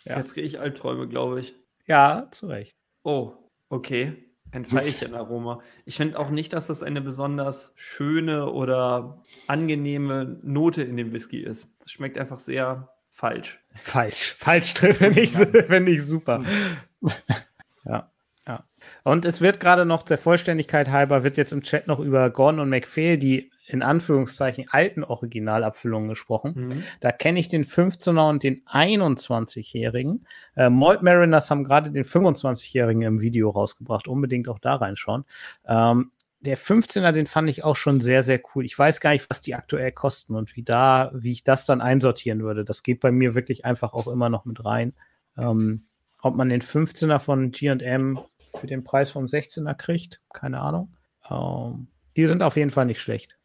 Ja. Jetzt gehe ich Albträume, glaube ich. Ja, zu Recht. Oh, okay. Ein Veilchenaroma. Ich finde auch nicht, dass das eine besonders schöne oder angenehme Note in dem Whisky ist. Es schmeckt einfach sehr falsch. Falsch. Falsch finde ich, find ich super. ja. Ja. Und es wird gerade noch der Vollständigkeit halber, wird jetzt im Chat noch über Gordon und McPhail, die in Anführungszeichen alten Originalabfüllungen gesprochen. Mhm. Da kenne ich den 15er und den 21-Jährigen. Äh, Malt Mariners haben gerade den 25-Jährigen im Video rausgebracht. Unbedingt auch da reinschauen. Ähm, der 15er, den fand ich auch schon sehr, sehr cool. Ich weiß gar nicht, was die aktuell kosten und wie da, wie ich das dann einsortieren würde. Das geht bei mir wirklich einfach auch immer noch mit rein. Ähm, ob man den 15er von GM für den Preis vom 16er kriegt, keine Ahnung. Ähm, die sind auf jeden Fall nicht schlecht.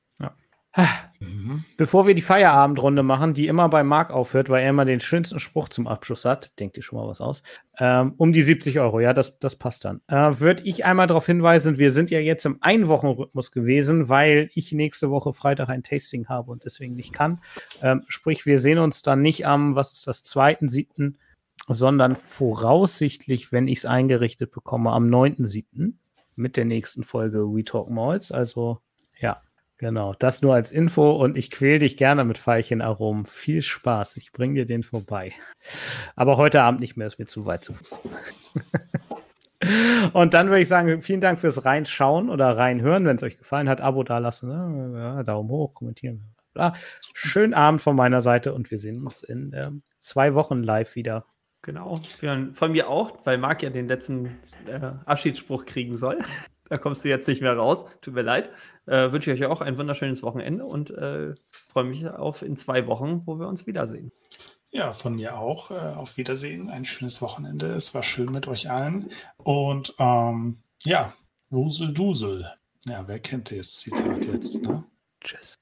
Mhm. Bevor wir die Feierabendrunde machen, die immer bei Marc aufhört, weil er immer den schönsten Spruch zum Abschluss hat, denkt ihr schon mal was aus, ähm, um die 70 Euro, ja, das, das passt dann. Äh, Würde ich einmal darauf hinweisen, wir sind ja jetzt im Einwochenrhythmus gewesen, weil ich nächste Woche Freitag ein Tasting habe und deswegen nicht kann. Ähm, sprich, wir sehen uns dann nicht am, was ist das, 2.7., sondern voraussichtlich, wenn ich es eingerichtet bekomme, am 9.7. mit der nächsten Folge We Talk Malls. Also ja, Genau, das nur als Info und ich quäl dich gerne mit Veilchenaromen. Viel Spaß, ich bring dir den vorbei. Aber heute Abend nicht mehr, ist mir zu weit zu Fuß. und dann würde ich sagen, vielen Dank fürs Reinschauen oder Reinhören. Wenn es euch gefallen hat, Abo dalassen, ne? ja, Daumen hoch, kommentieren. bla. Schönen Abend von meiner Seite und wir sehen uns in ähm, zwei Wochen live wieder. Genau. Von mir auch, weil Marc ja den letzten äh, Abschiedsspruch kriegen soll. da kommst du jetzt nicht mehr raus. Tut mir leid. Äh, wünsche ich euch auch ein wunderschönes Wochenende und äh, freue mich auf in zwei Wochen, wo wir uns wiedersehen. Ja, von mir auch. Äh, auf Wiedersehen. Ein schönes Wochenende. Es war schön mit euch allen. Und ähm, ja, Wusel Dusel. Ja, wer kennt das Zitat jetzt? Ne? Tschüss.